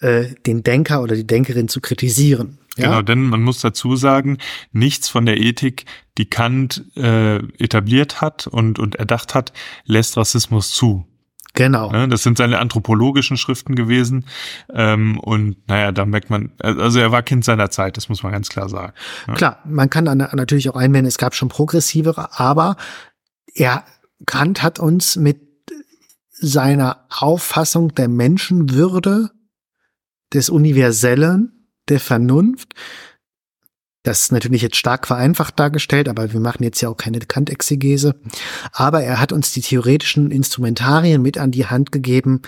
äh, den Denker oder die Denkerin zu kritisieren. Ja? Genau, denn man muss dazu sagen, nichts von der Ethik, die Kant äh, etabliert hat und, und erdacht hat, lässt Rassismus zu. Genau. Das sind seine anthropologischen Schriften gewesen. Ähm, und naja, da merkt man, also er war Kind seiner Zeit, das muss man ganz klar sagen. Ja. Klar, man kann dann natürlich auch einwenden, es gab schon progressivere, aber er, Kant hat uns mit seiner Auffassung der Menschenwürde, des Universellen, der Vernunft, das ist natürlich jetzt stark vereinfacht dargestellt, aber wir machen jetzt ja auch keine Kant-Exegese. Aber er hat uns die theoretischen Instrumentarien mit an die Hand gegeben,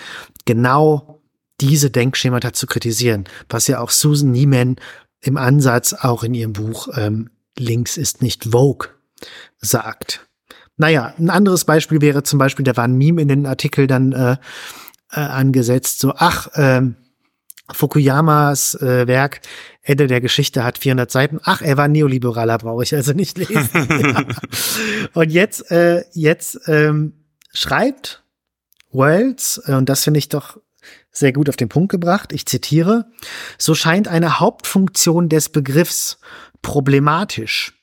genau diese Denkschemata zu kritisieren, was ja auch Susan Nieman im Ansatz auch in ihrem Buch ähm, Links ist nicht Vogue sagt. Naja, ein anderes Beispiel wäre zum Beispiel, da war ein Meme in den Artikel dann äh, äh, angesetzt, so, ach, ähm, Fukuyamas äh, Werk Ende der Geschichte hat 400 Seiten. Ach, er war Neoliberaler, brauche ich also nicht lesen. ja. Und jetzt, äh, jetzt ähm, schreibt Wells, äh, und das finde ich doch sehr gut auf den Punkt gebracht, ich zitiere, so scheint eine Hauptfunktion des Begriffs problematisch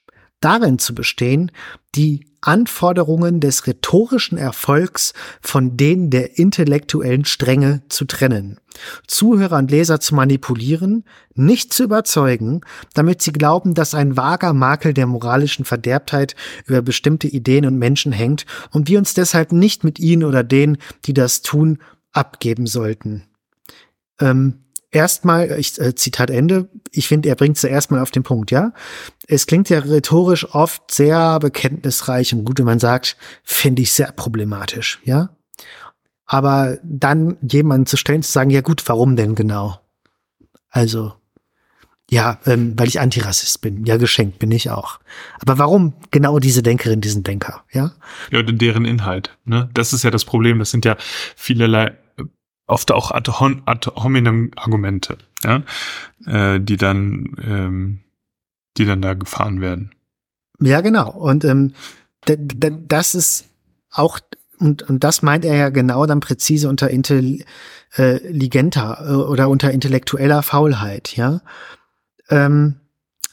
darin zu bestehen, die Anforderungen des rhetorischen Erfolgs von denen der intellektuellen Strenge zu trennen, Zuhörer und Leser zu manipulieren, nicht zu überzeugen, damit sie glauben, dass ein vager Makel der moralischen Verderbtheit über bestimmte Ideen und Menschen hängt und wir uns deshalb nicht mit ihnen oder denen, die das tun, abgeben sollten. Ähm, erstmal, ich, äh, Zitat Ende, ich finde, er bringt es ja erstmal auf den Punkt, ja. Es klingt ja rhetorisch oft sehr bekenntnisreich und gut, wenn man sagt, finde ich sehr problematisch, ja. Aber dann jemanden zu stellen, zu sagen, ja gut, warum denn genau? Also, ja, ähm, weil ich Antirassist bin. Ja, geschenkt bin ich auch. Aber warum genau diese Denkerin, diesen Denker, ja? Ja, deren Inhalt, ne? Das ist ja das Problem. Das sind ja vielerlei oft auch ad, hominem Argumente, ja, äh, die dann, ähm, die dann da gefahren werden. Ja, genau. Und ähm, das ist auch und, und das meint er ja genau dann präzise unter intelligenter äh, oder unter intellektueller Faulheit, ja. Ähm,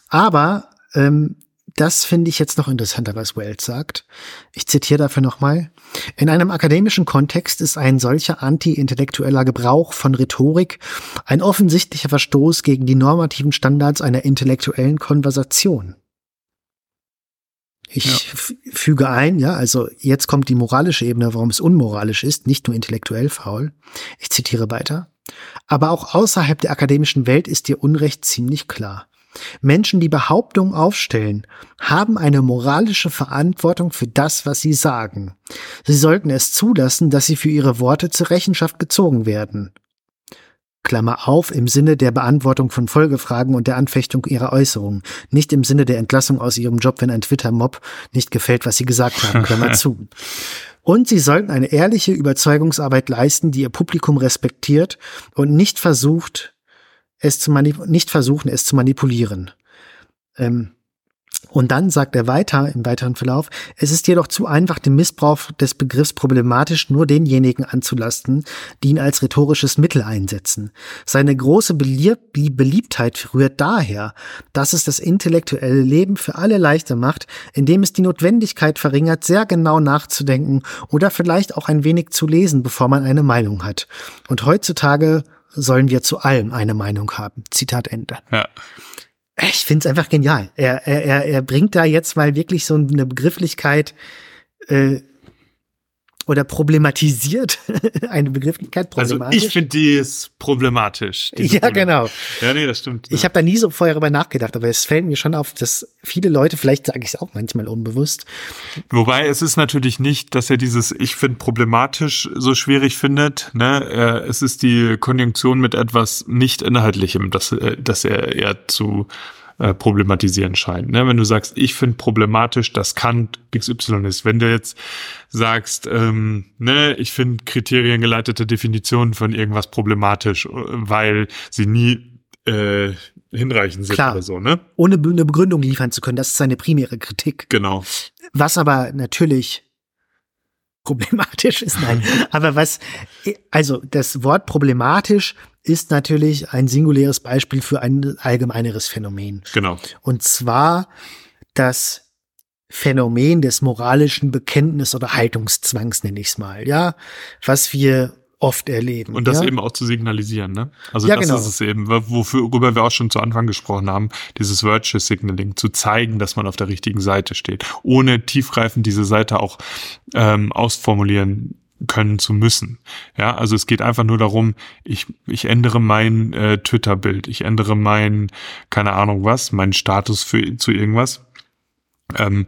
aber ähm, das finde ich jetzt noch interessanter, was Wells sagt. Ich zitiere dafür nochmal. In einem akademischen Kontext ist ein solcher anti-intellektueller Gebrauch von Rhetorik ein offensichtlicher Verstoß gegen die normativen Standards einer intellektuellen Konversation. Ich ja. füge ein, ja, also jetzt kommt die moralische Ebene, warum es unmoralisch ist, nicht nur intellektuell faul. Ich zitiere weiter. Aber auch außerhalb der akademischen Welt ist ihr Unrecht ziemlich klar. Menschen, die Behauptungen aufstellen, haben eine moralische Verantwortung für das, was sie sagen. Sie sollten es zulassen, dass sie für ihre Worte zur Rechenschaft gezogen werden. Klammer auf, im Sinne der Beantwortung von Folgefragen und der Anfechtung ihrer Äußerungen, nicht im Sinne der Entlassung aus ihrem Job, wenn ein Twitter-Mob nicht gefällt, was sie gesagt haben, Klammer zu. Und sie sollten eine ehrliche Überzeugungsarbeit leisten, die ihr Publikum respektiert und nicht versucht, es zu nicht versuchen, es zu manipulieren. Ähm, und dann sagt er weiter im weiteren Verlauf, es ist jedoch zu einfach, den Missbrauch des Begriffs problematisch nur denjenigen anzulasten, die ihn als rhetorisches Mittel einsetzen. Seine große Beliebtheit rührt daher, dass es das intellektuelle Leben für alle leichter macht, indem es die Notwendigkeit verringert, sehr genau nachzudenken oder vielleicht auch ein wenig zu lesen, bevor man eine Meinung hat. Und heutzutage sollen wir zu allem eine Meinung haben. Zitat Ende. Ja. Ich finde es einfach genial. Er, er, er bringt da jetzt mal wirklich so eine Begrifflichkeit äh, oder problematisiert eine Begrifflichkeit problematisch. Also ich finde die ist problematisch. Ja, Problem. genau. Ja, nee, das stimmt. Ich ja. habe da nie so vorher darüber nachgedacht, aber es fällt mir schon auf, dass viele Leute, vielleicht sage ich es auch manchmal unbewusst. Wobei es ist natürlich nicht, dass er dieses Ich finde problematisch so schwierig findet. Ne? Es ist die Konjunktion mit etwas nicht Inhaltlichem, dass, äh, dass er eher zu äh, problematisieren scheint. Ne? Wenn du sagst, ich finde problematisch, dass Kant XY ist. Wenn du jetzt sagst, ähm, ne, ich finde kriteriengeleitete Definitionen von irgendwas problematisch, äh, weil sie nie äh, hinreichend sind Klar, oder so, ne? Ohne eine Begründung liefern zu können, das ist seine primäre Kritik. Genau. Was aber natürlich problematisch ist, nein. aber was, also das Wort problematisch ist natürlich ein singuläres Beispiel für ein allgemeineres Phänomen. Genau. Und zwar das Phänomen des moralischen Bekenntnis- oder Haltungszwangs, nenne ich es mal, ja, was wir oft erleben. Und das ja? eben auch zu signalisieren, ne? Also ja, das genau. ist es eben, worüber wir auch schon zu Anfang gesprochen haben, dieses Virtue Signaling, zu zeigen, dass man auf der richtigen Seite steht, ohne tiefgreifend diese Seite auch ähm, ausformulieren können zu müssen. Ja, also es geht einfach nur darum, ich, ich ändere mein äh, Twitter-Bild, ich ändere mein, keine Ahnung was, meinen Status für, zu irgendwas. Ähm,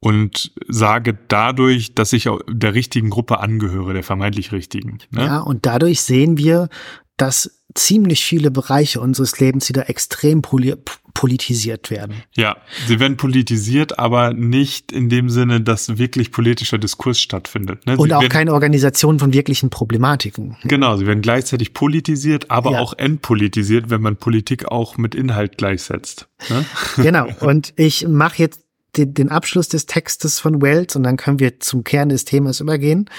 und sage dadurch, dass ich der richtigen Gruppe angehöre, der vermeintlich richtigen. Ne? Ja, und dadurch sehen wir, dass ziemlich viele Bereiche unseres Lebens wieder extrem politisiert werden. Ja, sie werden politisiert, aber nicht in dem Sinne, dass wirklich politischer Diskurs stattfindet. Ne? Und auch keine Organisation von wirklichen Problematiken. Genau, sie werden gleichzeitig politisiert, aber ja. auch entpolitisiert, wenn man Politik auch mit Inhalt gleichsetzt. Ne? Genau, und ich mache jetzt den, den Abschluss des Textes von Wells und dann können wir zum Kern des Themas übergehen.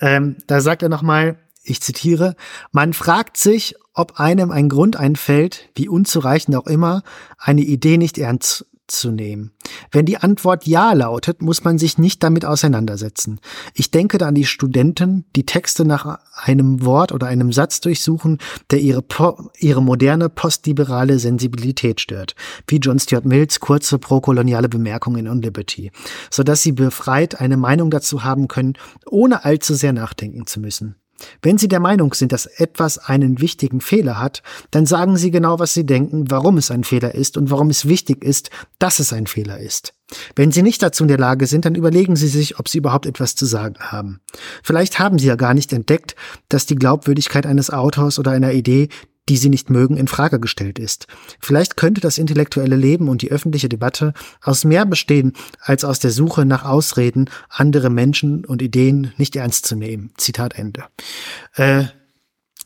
Ähm, da sagt er nochmal, ich zitiere, man fragt sich, ob einem ein Grund einfällt, wie unzureichend auch immer, eine Idee nicht ernst zu nehmen. Wenn die Antwort Ja lautet, muss man sich nicht damit auseinandersetzen. Ich denke da an die Studenten, die Texte nach einem Wort oder einem Satz durchsuchen, der ihre, ihre moderne postliberale Sensibilität stört, wie John Stuart Mills kurze prokoloniale Bemerkungen in Liberty, sodass sie befreit eine Meinung dazu haben können, ohne allzu sehr nachdenken zu müssen. Wenn Sie der Meinung sind, dass etwas einen wichtigen Fehler hat, dann sagen Sie genau, was Sie denken, warum es ein Fehler ist und warum es wichtig ist, dass es ein Fehler ist. Wenn Sie nicht dazu in der Lage sind, dann überlegen Sie sich, ob Sie überhaupt etwas zu sagen haben. Vielleicht haben Sie ja gar nicht entdeckt, dass die Glaubwürdigkeit eines Autors oder einer Idee die sie nicht mögen, in Frage gestellt ist. Vielleicht könnte das intellektuelle Leben und die öffentliche Debatte aus mehr bestehen, als aus der Suche nach Ausreden, andere Menschen und Ideen nicht ernst zu nehmen. Zitat Ende. Äh,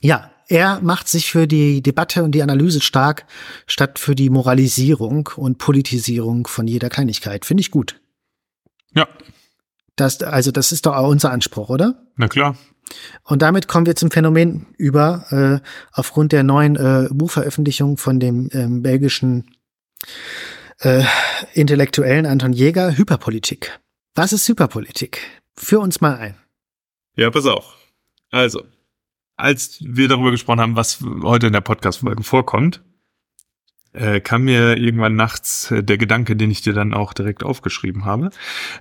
ja, er macht sich für die Debatte und die Analyse stark, statt für die Moralisierung und Politisierung von jeder Kleinigkeit. Finde ich gut. Ja. Das, also das ist doch auch unser Anspruch, oder? Na klar. Und damit kommen wir zum Phänomen über, äh, aufgrund der neuen äh, Buchveröffentlichung von dem ähm, belgischen äh, Intellektuellen Anton Jäger, Hyperpolitik. Was ist Hyperpolitik? Führ uns mal ein. Ja, pass auf. Also, als wir darüber gesprochen haben, was heute in der Podcast-Folge vorkommt, äh, kam mir irgendwann nachts äh, der Gedanke, den ich dir dann auch direkt aufgeschrieben habe.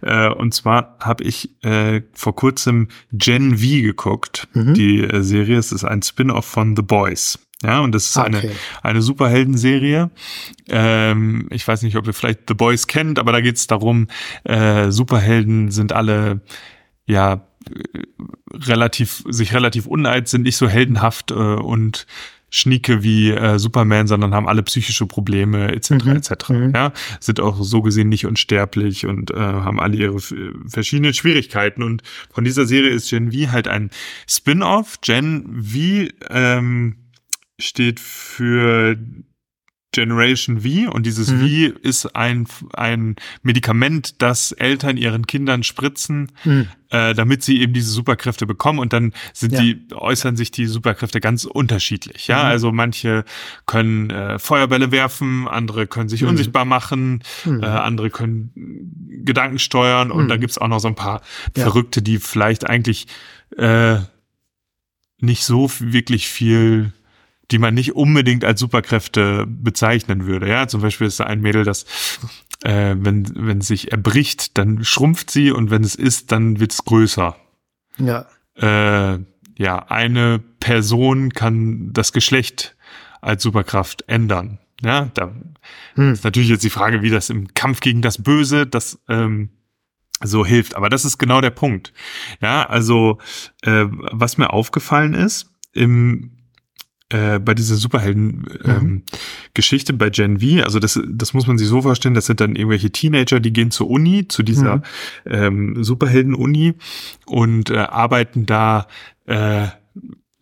Äh, und zwar habe ich äh, vor kurzem Gen V geguckt, mhm. die äh, Serie. Es ist ein Spin-off von The Boys. Ja, und das ist okay. eine, eine Superhelden-Serie. Ähm, ich weiß nicht, ob ihr vielleicht The Boys kennt, aber da geht es darum, äh, Superhelden sind alle ja äh, relativ sich relativ uneid sind, nicht so heldenhaft äh, und schnieke wie äh, Superman, sondern haben alle psychische Probleme etc. Mhm. etc. Mhm. Ja, sind auch so gesehen nicht unsterblich und äh, haben alle ihre verschiedenen Schwierigkeiten. Und von dieser Serie ist Gen V halt ein Spin-off. Gen V ähm, steht für Generation V und dieses mhm. V ist ein, ein Medikament, das Eltern ihren Kindern spritzen, mhm. äh, damit sie eben diese Superkräfte bekommen und dann sind ja. die, äußern sich die Superkräfte ganz unterschiedlich. Ja, mhm. also manche können äh, Feuerbälle werfen, andere können sich mhm. unsichtbar machen, mhm. äh, andere können Gedanken steuern und da mhm. gibt's auch noch so ein paar ja. Verrückte, die vielleicht eigentlich äh, nicht so wirklich viel die man nicht unbedingt als Superkräfte bezeichnen würde. Ja, zum Beispiel ist da ein Mädel, das, äh, wenn, wenn es sich erbricht, dann schrumpft sie und wenn es ist, dann wird es größer. Ja. Äh, ja, eine Person kann das Geschlecht als Superkraft ändern. Ja, da hm. ist natürlich jetzt die Frage, wie das im Kampf gegen das Böse, das ähm, so hilft. Aber das ist genau der Punkt. Ja, also äh, was mir aufgefallen ist, im äh, bei dieser Superhelden-Geschichte ähm, mhm. bei Gen V, also das, das muss man sich so vorstellen, das sind dann irgendwelche Teenager, die gehen zur Uni, zu dieser mhm. ähm, Superhelden-Uni und äh, arbeiten da äh,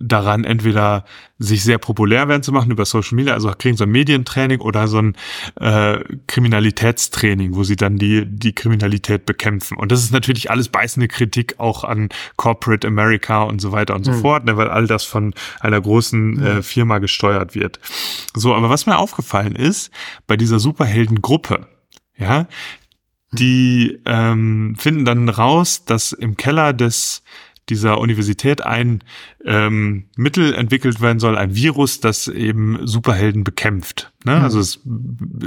daran, entweder sich sehr populär werden zu machen über Social Media, also kriegen so ein Medientraining oder so ein äh, Kriminalitätstraining, wo sie dann die, die Kriminalität bekämpfen. Und das ist natürlich alles beißende Kritik auch an Corporate America und so weiter und so mhm. fort, ne, weil all das von einer großen mhm. äh, Firma gesteuert wird. So, aber was mir aufgefallen ist, bei dieser Superheldengruppe, ja, die ähm, finden dann raus, dass im Keller des dieser Universität ein ähm, Mittel entwickelt werden soll, ein Virus, das eben Superhelden bekämpft. Ne? Mhm. Also es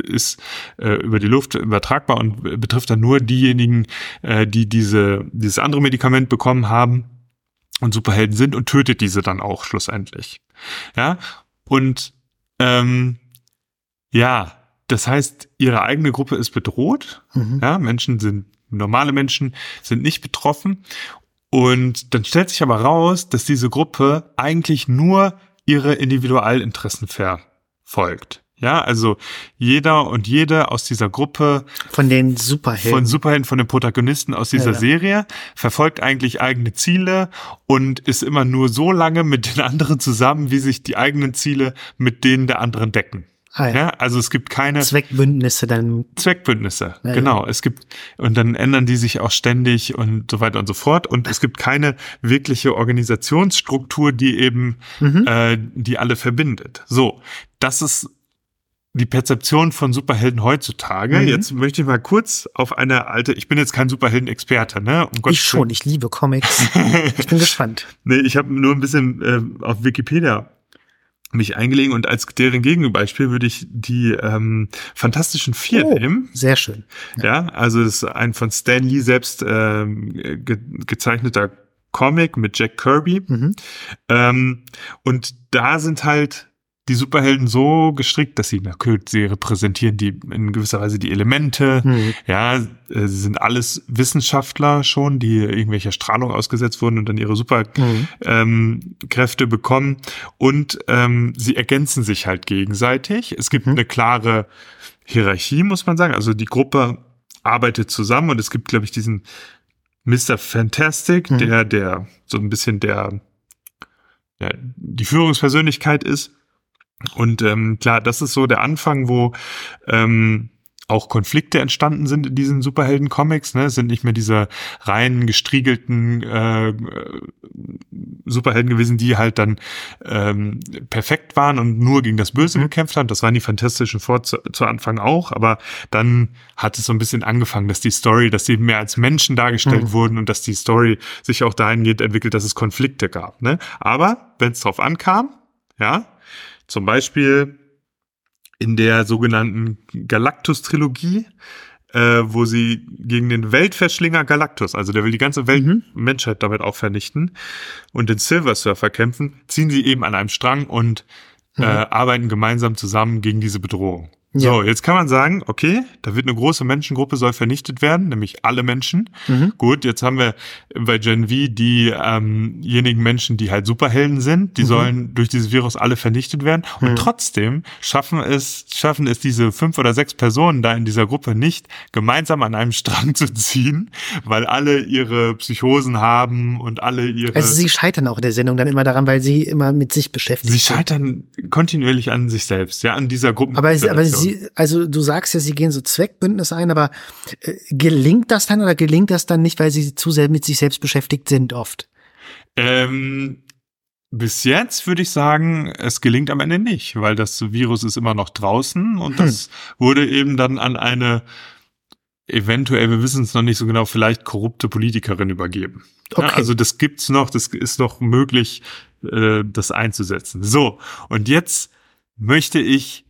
ist äh, über die Luft übertragbar und betrifft dann nur diejenigen, äh, die diese, dieses andere Medikament bekommen haben und Superhelden sind und tötet diese dann auch schlussendlich. Ja, und ähm, ja, das heißt, ihre eigene Gruppe ist bedroht. Mhm. Ja, Menschen sind normale Menschen sind nicht betroffen und dann stellt sich aber raus, dass diese Gruppe eigentlich nur ihre Individualinteressen verfolgt. Ja, also jeder und jede aus dieser Gruppe von den Superhelden, von Superhelden, von den Protagonisten aus dieser ja, ja. Serie verfolgt eigentlich eigene Ziele und ist immer nur so lange mit den anderen zusammen, wie sich die eigenen Ziele mit denen der anderen decken. Ah, ja. ja. also es gibt keine Zweckbündnisse dann. Zweckbündnisse, ja, genau. Ja. Es gibt und dann ändern die sich auch ständig und so weiter und so fort. Und es gibt keine wirkliche Organisationsstruktur, die eben mhm. äh, die alle verbindet. So, das ist die Perzeption von Superhelden heutzutage. Mhm. Jetzt möchte ich mal kurz auf eine alte, ich bin jetzt kein Superhelden-Experte, ne? Um ich schon, ich liebe Comics. ich bin gespannt. Nee, ich habe nur ein bisschen äh, auf Wikipedia mich eingelegen und als deren Gegenbeispiel würde ich die ähm, Fantastischen Vier oh, nehmen. Sehr schön. Ja. ja, also es ist ein von Stan Lee selbst ähm, ge gezeichneter Comic mit Jack Kirby. Mhm. Ähm, und da sind halt die Superhelden so gestrickt, dass sie, na gut, sie repräsentieren die in gewisser Weise die Elemente. Mhm. Ja, äh, sie sind alles Wissenschaftler schon, die irgendwelcher Strahlung ausgesetzt wurden und dann ihre Superkräfte Mhm. ähm, bekommen. Und ähm, sie ergänzen sich halt gegenseitig. Es gibt Mhm. eine klare Hierarchie, muss man sagen. Also die Gruppe arbeitet zusammen und es gibt, glaube ich, diesen Mr. Fantastic, Mhm. der, der so ein bisschen der, der die Führungspersönlichkeit ist. Und ähm, klar, das ist so der Anfang, wo ähm, auch Konflikte entstanden sind in diesen Superhelden-Comics. Ne? Es sind nicht mehr diese rein gestriegelten äh, äh, Superhelden gewesen, die halt dann ähm, perfekt waren und nur gegen das Böse Mhm. gekämpft haben. Das waren die Fantastischen vor zu, zu Anfang auch, aber dann hat es so ein bisschen angefangen, dass die Story, dass sie mehr als Menschen dargestellt Mhm. wurden und dass die Story sich auch dahingehend entwickelt, dass es Konflikte gab. Ne? Aber wenn es drauf ankam, ja, zum Beispiel in der sogenannten Galactus-Trilogie, äh, wo sie gegen den Weltverschlinger Galactus, also der will die ganze Welt, Mhm. Menschheit damit auch vernichten, und den Silver Surfer kämpfen, ziehen sie eben an einem Strang und äh, arbeiten gemeinsam zusammen gegen diese Bedrohung. Ja. So, jetzt kann man sagen, okay, da wird eine große Menschengruppe soll vernichtet werden, nämlich alle Menschen. Mhm. Gut, jetzt haben wir bei Gen V diejenigen Menschen, die halt Superhelden sind, die Mhm. sollen durch dieses Virus alle vernichtet werden. Und Mhm. trotzdem schaffen es, schaffen es diese fünf oder sechs Personen da in dieser Gruppe nicht, gemeinsam an einem Strang zu ziehen, weil alle ihre Psychosen haben und alle ihre. Also sie scheitern auch in der Sendung dann immer daran, weil sie immer mit sich beschäftigt Sie sind. scheitern kontinuierlich an sich selbst, ja, an dieser Gruppe. Aber, aber sie, also du sagst ja, sie gehen so Zweckbündnisse ein, aber äh, gelingt das dann oder gelingt das dann nicht, weil sie zu sehr mit sich selbst beschäftigt sind oft? Ähm, bis jetzt würde ich sagen, es gelingt am Ende nicht, weil das Virus ist immer noch draußen und Hm. das wurde eben dann an eine eventuell, wir wissen es noch nicht so genau, vielleicht korrupte Politikerin übergeben. Ja, Okay. also das gibt's noch, das ist noch möglich, äh, das einzusetzen. So, und jetzt möchte ich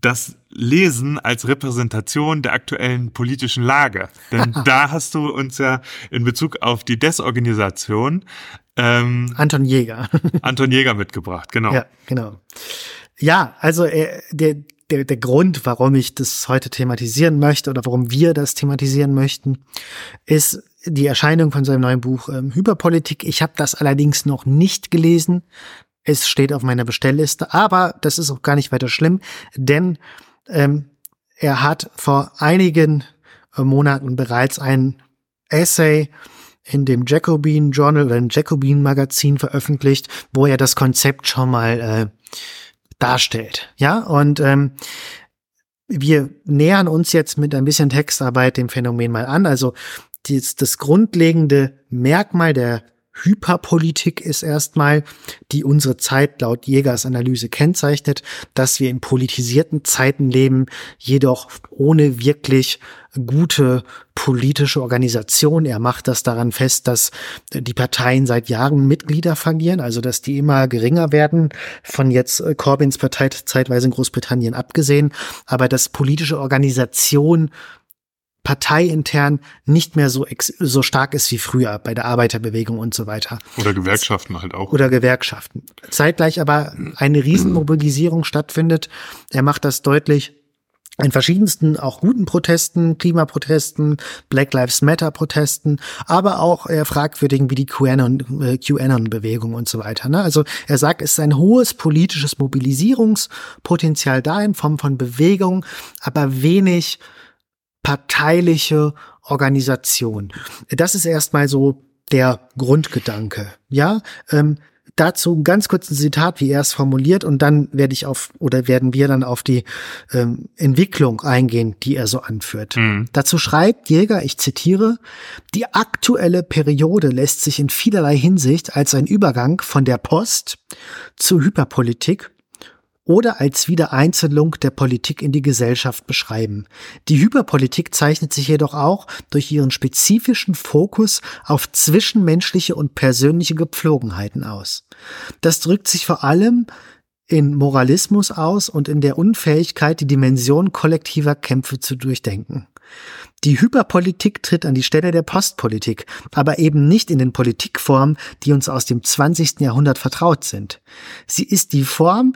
das lesen als Repräsentation der aktuellen politischen Lage. Denn da hast du uns ja in Bezug auf die Desorganisation ähm, Anton Jäger. Anton Jäger mitgebracht, genau. Ja, genau. Ja, also äh, der, der, der Grund, warum ich das heute thematisieren möchte oder warum wir das thematisieren möchten, ist die Erscheinung von seinem neuen Buch ähm, Hyperpolitik. Ich habe das allerdings noch nicht gelesen. Es steht auf meiner Bestellliste, aber das ist auch gar nicht weiter schlimm, denn ähm, er hat vor einigen äh, Monaten bereits ein Essay in dem Jacobin Journal oder im Jacobin Magazin veröffentlicht, wo er das Konzept schon mal äh, darstellt. Ja, und ähm, wir nähern uns jetzt mit ein bisschen Textarbeit dem Phänomen mal an. Also dies, das grundlegende Merkmal der Hyperpolitik ist erstmal, die unsere Zeit laut Jägers Analyse kennzeichnet, dass wir in politisierten Zeiten leben, jedoch ohne wirklich gute politische Organisation. Er macht das daran fest, dass die Parteien seit Jahren Mitglieder verlieren, also dass die immer geringer werden, von jetzt äh, Corbyns Partei zeitweise in Großbritannien abgesehen, aber dass politische Organisation parteiintern nicht mehr so, so stark ist wie früher bei der Arbeiterbewegung und so weiter. Oder Gewerkschaften halt auch. Oder Gewerkschaften. Zeitgleich aber eine Riesenmobilisierung stattfindet. Er macht das deutlich in verschiedensten auch guten Protesten, Klimaprotesten, Black Lives Matter Protesten, aber auch eher fragwürdigen wie die QAnon, äh, QAnon-Bewegung und so weiter. Ne? Also er sagt, es ist ein hohes politisches Mobilisierungspotenzial da in Form von Bewegung, aber wenig parteiliche Organisation. Das ist erstmal so der Grundgedanke. Ja, ähm, dazu ein ganz kurzes Zitat, wie er es formuliert, und dann werde ich auf oder werden wir dann auf die ähm, Entwicklung eingehen, die er so anführt. Mhm. Dazu schreibt Jäger, ich zitiere, die aktuelle Periode lässt sich in vielerlei Hinsicht als ein Übergang von der Post zur Hyperpolitik oder als Wiedereinzelung der Politik in die Gesellschaft beschreiben. Die Hyperpolitik zeichnet sich jedoch auch durch ihren spezifischen Fokus auf zwischenmenschliche und persönliche Gepflogenheiten aus. Das drückt sich vor allem in Moralismus aus und in der Unfähigkeit, die Dimension kollektiver Kämpfe zu durchdenken. Die Hyperpolitik tritt an die Stelle der Postpolitik, aber eben nicht in den Politikformen, die uns aus dem 20. Jahrhundert vertraut sind. Sie ist die Form,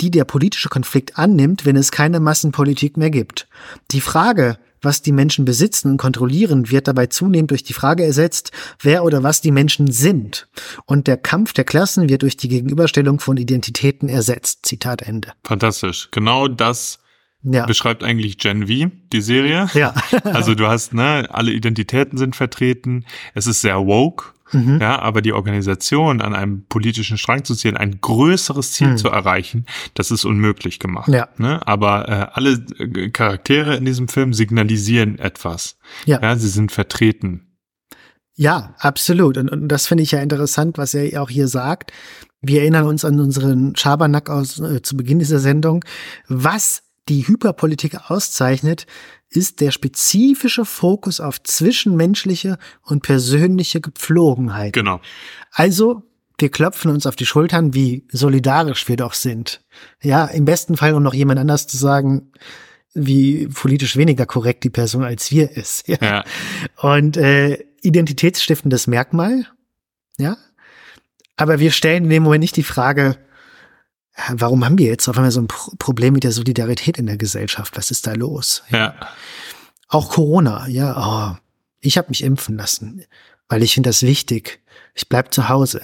die der politische Konflikt annimmt, wenn es keine Massenpolitik mehr gibt. Die Frage, was die Menschen besitzen und kontrollieren, wird dabei zunehmend durch die Frage ersetzt, wer oder was die Menschen sind. Und der Kampf der Klassen wird durch die Gegenüberstellung von Identitäten ersetzt. Zitat Ende. Fantastisch. Genau das ja. beschreibt eigentlich Gen V, die Serie. Ja. also du hast, ne, alle Identitäten sind vertreten. Es ist sehr woke. Mhm. Ja, aber die Organisation an einem politischen Strang zu ziehen, ein größeres Ziel mhm. zu erreichen, das ist unmöglich gemacht. Ja. Ne? Aber äh, alle äh, Charaktere in diesem Film signalisieren etwas. Ja. ja sie sind vertreten. Ja, absolut. Und, und das finde ich ja interessant, was er auch hier sagt. Wir erinnern uns an unseren Schabernack aus äh, zu Beginn dieser Sendung. Was die Hyperpolitik auszeichnet, ist der spezifische Fokus auf zwischenmenschliche und persönliche Gepflogenheit. Genau. Also, wir klopfen uns auf die Schultern, wie solidarisch wir doch sind. Ja, im besten Fall, um noch jemand anders zu sagen, wie politisch weniger korrekt die Person als wir ist. Ja. ja. Und äh, identitätsstiftendes Merkmal, ja. Aber wir stellen in dem Moment nicht die Frage, warum haben wir jetzt auf einmal so ein Problem mit der Solidarität in der Gesellschaft? Was ist da los? Ja. Auch Corona, ja. Oh, ich habe mich impfen lassen, weil ich finde das wichtig. Ich bleib zu Hause.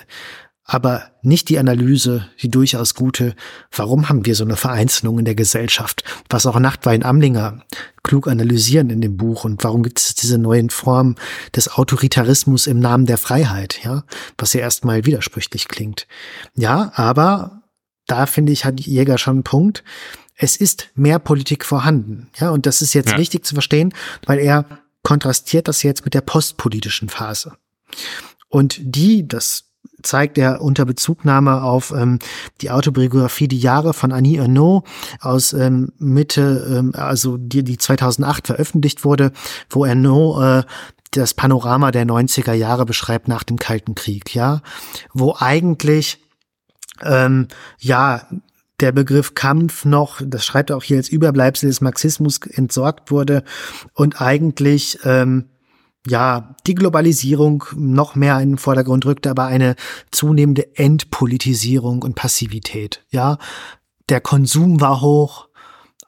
Aber nicht die Analyse, die durchaus gute, warum haben wir so eine Vereinzelung in der Gesellschaft, was auch Nachtwein Amlinger klug analysieren in dem Buch und warum gibt es diese neuen Formen des Autoritarismus im Namen der Freiheit, ja, was ja erstmal widersprüchlich klingt. Ja, aber da finde ich, hat Jäger schon einen Punkt. Es ist mehr Politik vorhanden. Ja, und das ist jetzt ja. wichtig zu verstehen, weil er kontrastiert das jetzt mit der postpolitischen Phase. Und die, das zeigt er unter Bezugnahme auf ähm, die Autobiografie Die Jahre von Annie Ernaux aus ähm, Mitte, ähm, also die, die 2008 veröffentlicht wurde, wo Ernaux äh, das Panorama der 90er Jahre beschreibt nach dem Kalten Krieg, ja, wo eigentlich ähm, ja, der Begriff Kampf noch, das schreibt er auch hier als Überbleibsel des Marxismus entsorgt wurde und eigentlich ähm, ja die Globalisierung noch mehr in den Vordergrund rückte, aber eine zunehmende Entpolitisierung und Passivität. Ja, der Konsum war hoch,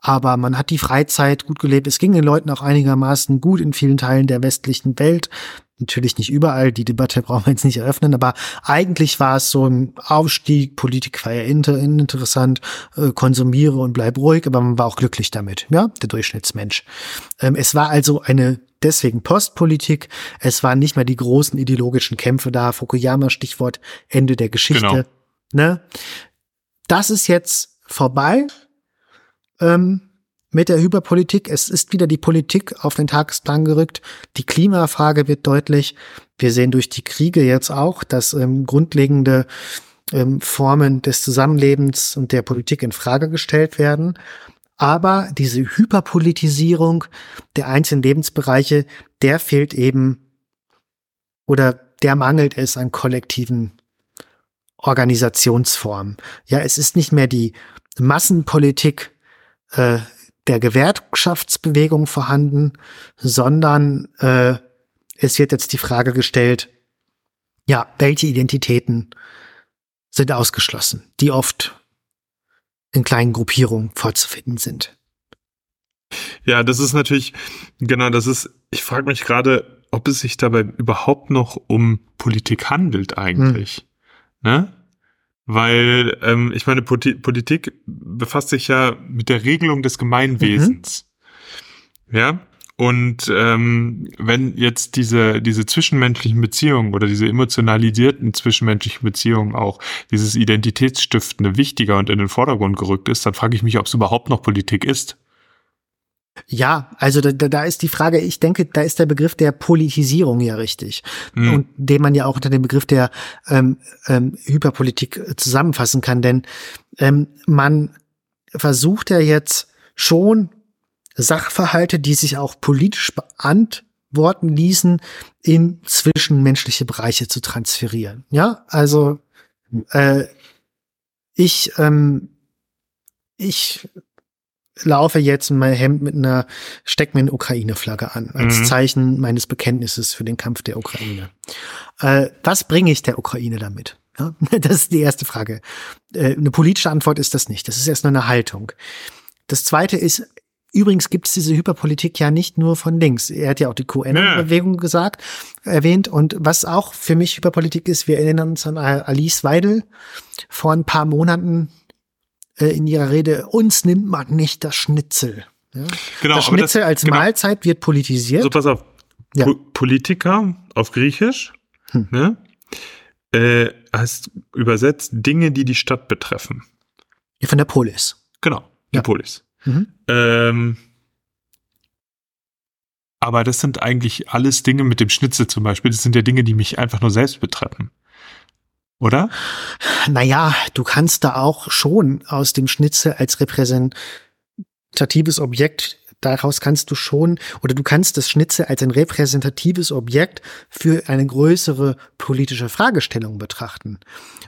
aber man hat die Freizeit gut gelebt. Es ging den Leuten auch einigermaßen gut in vielen Teilen der westlichen Welt. Natürlich nicht überall, die Debatte brauchen wir jetzt nicht eröffnen, aber eigentlich war es so ein Aufstieg, Politik war ja inter, interessant, äh, konsumiere und bleib ruhig, aber man war auch glücklich damit, ja, der Durchschnittsmensch. Ähm, es war also eine deswegen Postpolitik, es waren nicht mehr die großen ideologischen Kämpfe da, Fukuyama Stichwort Ende der Geschichte, genau. ne? Das ist jetzt vorbei. Ähm, mit der Hyperpolitik. Es ist wieder die Politik auf den Tagesplan gerückt. Die Klimafrage wird deutlich. Wir sehen durch die Kriege jetzt auch, dass ähm, grundlegende ähm, Formen des Zusammenlebens und der Politik in Frage gestellt werden. Aber diese Hyperpolitisierung der einzelnen Lebensbereiche, der fehlt eben oder der mangelt es an kollektiven Organisationsformen. Ja, es ist nicht mehr die Massenpolitik, äh, der Gewerkschaftsbewegung vorhanden, sondern äh, es wird jetzt die Frage gestellt, ja, welche Identitäten sind ausgeschlossen, die oft in kleinen Gruppierungen vorzufinden sind. Ja, das ist natürlich, genau, das ist, ich frage mich gerade, ob es sich dabei überhaupt noch um Politik handelt eigentlich. Hm. Ne? Weil, ähm, ich meine, Politik befasst sich ja mit der Regelung des Gemeinwesens. Mhm. Ja. Und ähm, wenn jetzt diese, diese zwischenmenschlichen Beziehungen oder diese emotionalisierten zwischenmenschlichen Beziehungen auch, dieses Identitätsstiftende wichtiger und in den Vordergrund gerückt ist, dann frage ich mich, ob es überhaupt noch Politik ist. Ja, also da, da ist die Frage, ich denke, da ist der Begriff der Politisierung ja richtig. Mhm. Und den man ja auch unter dem Begriff der ähm, ähm, Hyperpolitik zusammenfassen kann. Denn ähm, man versucht ja jetzt schon Sachverhalte, die sich auch politisch beantworten ließen, in zwischenmenschliche Bereiche zu transferieren. Ja, also äh, ich, ähm, ich laufe jetzt in mein Hemd mit einer, steck mir eine Ukraine-Flagge an, als Mhm. Zeichen meines Bekenntnisses für den Kampf der Ukraine. Äh, was bringe ich der Ukraine damit? Ja, das ist die erste Frage. Äh, eine politische Antwort ist das nicht. Das ist erst nur eine Haltung. Das zweite ist, übrigens gibt es diese Hyperpolitik ja nicht nur von links. Er hat ja auch die QN-Bewegung gesagt, erwähnt. Und was auch für mich Hyperpolitik ist, wir erinnern uns an Alice Weidel vor ein paar Monaten äh, in ihrer Rede, uns nimmt man nicht das Schnitzel. Ja? Genau, das Schnitzel als genau. Mahlzeit wird politisiert. So, pass auf. Ja. Po Politiker auf Griechisch, Hm. ne? Äh, heißt übersetzt Dinge, die die Stadt betreffen. Von der Polis. Genau, die Ja. Polis. Mhm. Ähm, aber das sind eigentlich alles Dinge mit dem Schnitzel zum Beispiel. Das sind ja Dinge, die mich einfach nur selbst betreffen. Oder? Naja, du kannst da auch schon aus dem Schnitzel als repräsentatives Objekt, daraus kannst du schon, oder du kannst das Schnitzel als ein repräsentatives Objekt für eine größere politische Fragestellung betrachten.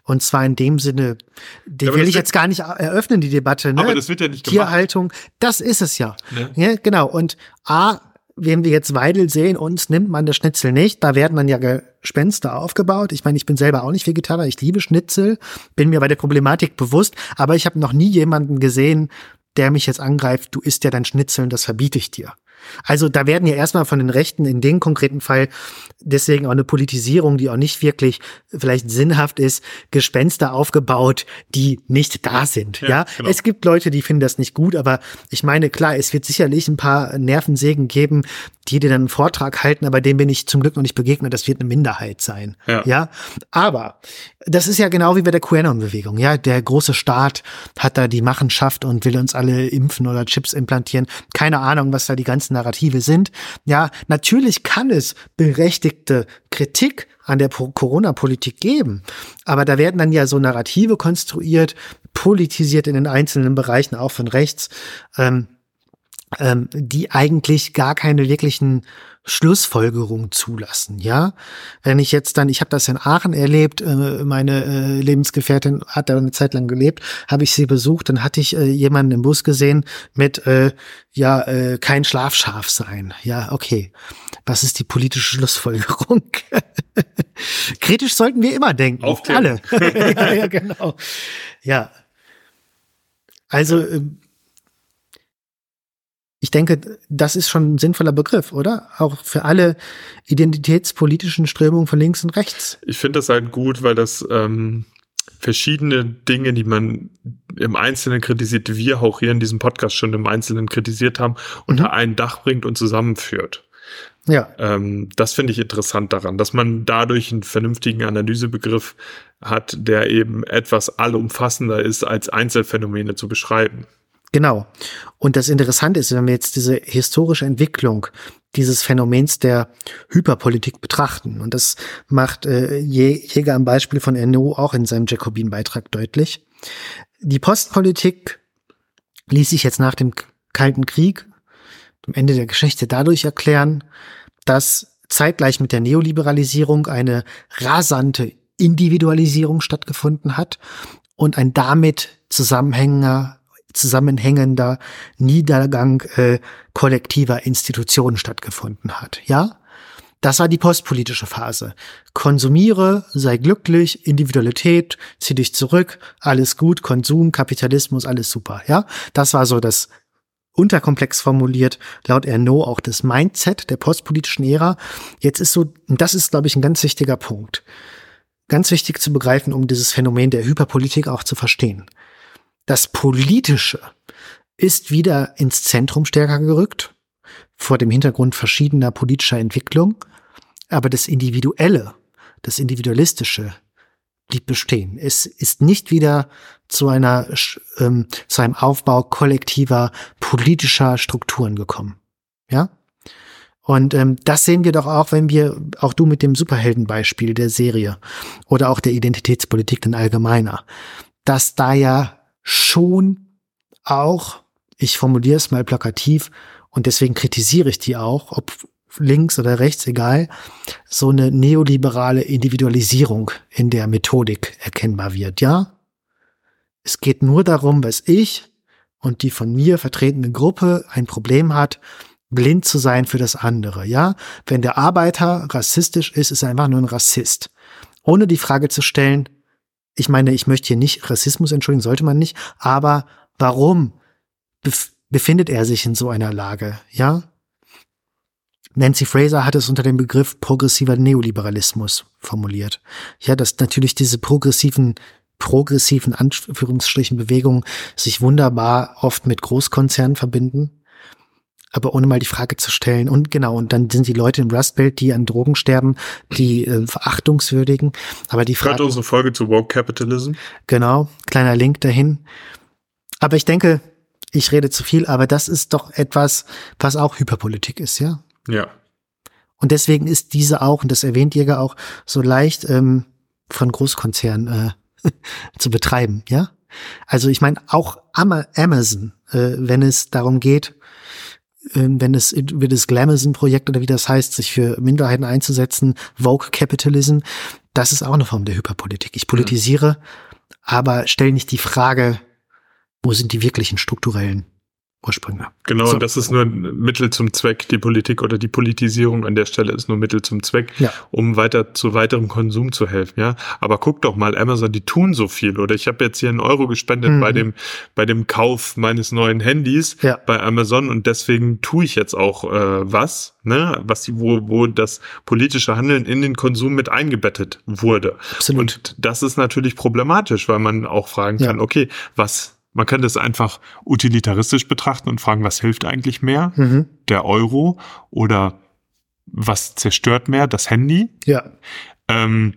Und zwar in dem Sinne, die Ja, will ich jetzt gar nicht eröffnen, die Debatte. Ne? Aber das wird ja nicht gemacht. Tierhaltung, das ist es ja. Ne? Ja, genau. Und A, wenn wir jetzt Weidel sehen, uns nimmt man das Schnitzel nicht, da werden dann ja Gespenster aufgebaut. Ich meine, ich bin selber auch nicht Vegetarier, ich liebe Schnitzel, bin mir bei der Problematik bewusst, aber ich habe noch nie jemanden gesehen, der mich jetzt angreift, du isst ja dein Schnitzel und das verbiete ich dir. Also da werden ja erstmal von den Rechten in dem konkreten Fall deswegen auch eine Politisierung, die auch nicht wirklich vielleicht sinnhaft ist, Gespenster aufgebaut, die nicht da sind. Ja, Ja, genau. es gibt Leute, die finden das nicht gut, aber ich meine, klar, es wird sicherlich ein paar Nervensägen geben, die dir dann einen Vortrag halten, aber dem bin ich zum Glück noch nicht begegnet. Das wird eine Minderheit sein. Ja. ja? Aber das ist ja genau wie bei der QAnon-Bewegung. Ja, der große Staat hat da die Machenschaft und will uns alle impfen oder Chips implantieren. Keine Ahnung, was da die ganzen Narrative sind. Ja, natürlich kann es berechtigte Kritik an der Po- Corona-Politik geben. Aber da werden dann ja so Narrative konstruiert, politisiert in den einzelnen Bereichen, auch von rechts. Ähm, ähm, die eigentlich gar keine wirklichen Schlussfolgerungen zulassen, ja. Wenn ich jetzt dann, ich habe das in Aachen erlebt, äh, meine äh, Lebensgefährtin hat da eine Zeit lang gelebt, habe ich sie besucht, dann hatte ich äh, jemanden im Bus gesehen mit, ja, kein Schlafschaf sein. Ja, okay. Was ist die politische Schlussfolgerung? Kritisch sollten wir immer denken. Aufklären. Alle. ja, ja, genau. Ja. Also, ähm, ich denke, das ist schon ein sinnvoller Begriff, oder? Auch für alle identitätspolitischen Strömungen von links und rechts. Ich finde das halt gut, weil das ähm, verschiedene Dinge, die man im Einzelnen kritisiert, die wir auch hier in diesem Podcast schon im Einzelnen kritisiert haben, unter ein Dach bringt und zusammenführt. Ja, Ähm, das finde ich interessant daran, dass man dadurch einen vernünftigen Analysebegriff hat, der eben etwas allumfassender ist, als Einzelfänomene zu beschreiben. Genau. Und das Interessante ist, wenn wir jetzt diese historische Entwicklung dieses Phänomens der Hyperpolitik betrachten, und das macht äh, Jäger am Beispiel von Erno auch in seinem Jacobin-Beitrag deutlich. Die Postpolitik ließ sich jetzt nach dem Kalten Krieg, dem Ende der Geschichte, dadurch erklären, dass zeitgleich mit der Neoliberalisierung eine rasante Individualisierung stattgefunden hat und ein damit zusammenhängender, zusammenhängender Niedergang äh, kollektiver Institutionen stattgefunden hat. Ja? Das war die postpolitische Phase. Konsumiere, sei glücklich, Individualität, zieh dich zurück, alles gut, Konsum, Kapitalismus, alles super. Ja, das war so das unterkomplex formuliert, laut Ernaud auch das Mindset der postpolitischen Ära. Jetzt ist so, das ist, glaube ich, ein ganz wichtiger Punkt. Ganz wichtig zu begreifen, um dieses Phänomen der Hyperpolitik auch zu verstehen. Das Politische ist wieder ins Zentrum stärker gerückt, vor dem Hintergrund verschiedener politischer Entwicklung, aber das Individuelle, das Individualistische blieb bestehen. Es ist nicht wieder zu einer ähm, zu einem Aufbau kollektiver politischer Strukturen gekommen. Ja? Und ähm, das sehen wir doch auch, wenn wir, auch du mit dem Superheldenbeispiel der Serie oder auch der Identitätspolitik in allgemeiner, dass da ja schon auch, ich formuliere es mal plakativ und deswegen kritisiere ich die auch, ob links oder rechts, egal, so eine neoliberale Individualisierung in der Methodik erkennbar wird, ja? Es geht nur darum, was ich und die von mir vertretene Gruppe ein Problem hat, blind zu sein für das andere, ja? Wenn der Arbeiter rassistisch ist, ist er einfach nur ein Rassist. Ohne die Frage zu stellen, ich meine, ich möchte hier nicht Rassismus entschuldigen, sollte man nicht, aber warum bef befindet er sich in so einer Lage, ja? Nancy Fraser hat es unter dem Begriff progressiver Neoliberalismus formuliert. Ja, dass natürlich diese progressiven progressiven Anführungsstrichen Bewegungen sich wunderbar oft mit Großkonzernen verbinden, aber ohne mal die Frage zu stellen. Und genau, und dann sind die Leute im Rust Belt, die an Drogen sterben, die äh, verachtungswürdigen. Aber die Frage. Hört unsere Folge zu Woke Capitalism. Genau, kleiner Link dahin. Aber ich denke, ich rede zu viel, aber das ist doch etwas, was auch Hyperpolitik ist, ja? Ja. Und deswegen ist diese auch, und das erwähnt Jäger auch, so leicht ähm, von Großkonzernen äh, zu betreiben, ja? Also ich meine, auch Amazon, äh, wenn es darum geht, wenn es über das Glamazon-Projekt oder wie das heißt, sich für Minderheiten einzusetzen, Vogue Capitalism, das ist auch eine Form der Hyperpolitik. Ich politisiere, mhm. aber stelle nicht die Frage, wo sind die wirklichen strukturellen Ursprünge. Genau, so. und das ist nur ein Mittel zum Zweck. Die Politik oder die Politisierung an der Stelle ist nur Mittel zum Zweck, ja. um weiter zu weiterem Konsum zu helfen. Ja, aber guck doch mal, Amazon, die tun so viel. Oder ich habe jetzt hier einen Euro gespendet mhm. bei dem bei dem Kauf meines neuen Handys ja. bei Amazon und deswegen tue ich jetzt auch äh, was, ne, was die, wo wo das politische Handeln in den Konsum mit eingebettet wurde. Absolut. Und das ist natürlich problematisch, weil man auch fragen kann, ja. okay, was man könnte es einfach utilitaristisch betrachten und fragen, was hilft eigentlich mehr? Mhm. Der Euro oder was zerstört mehr? Das Handy? Ja. Ähm,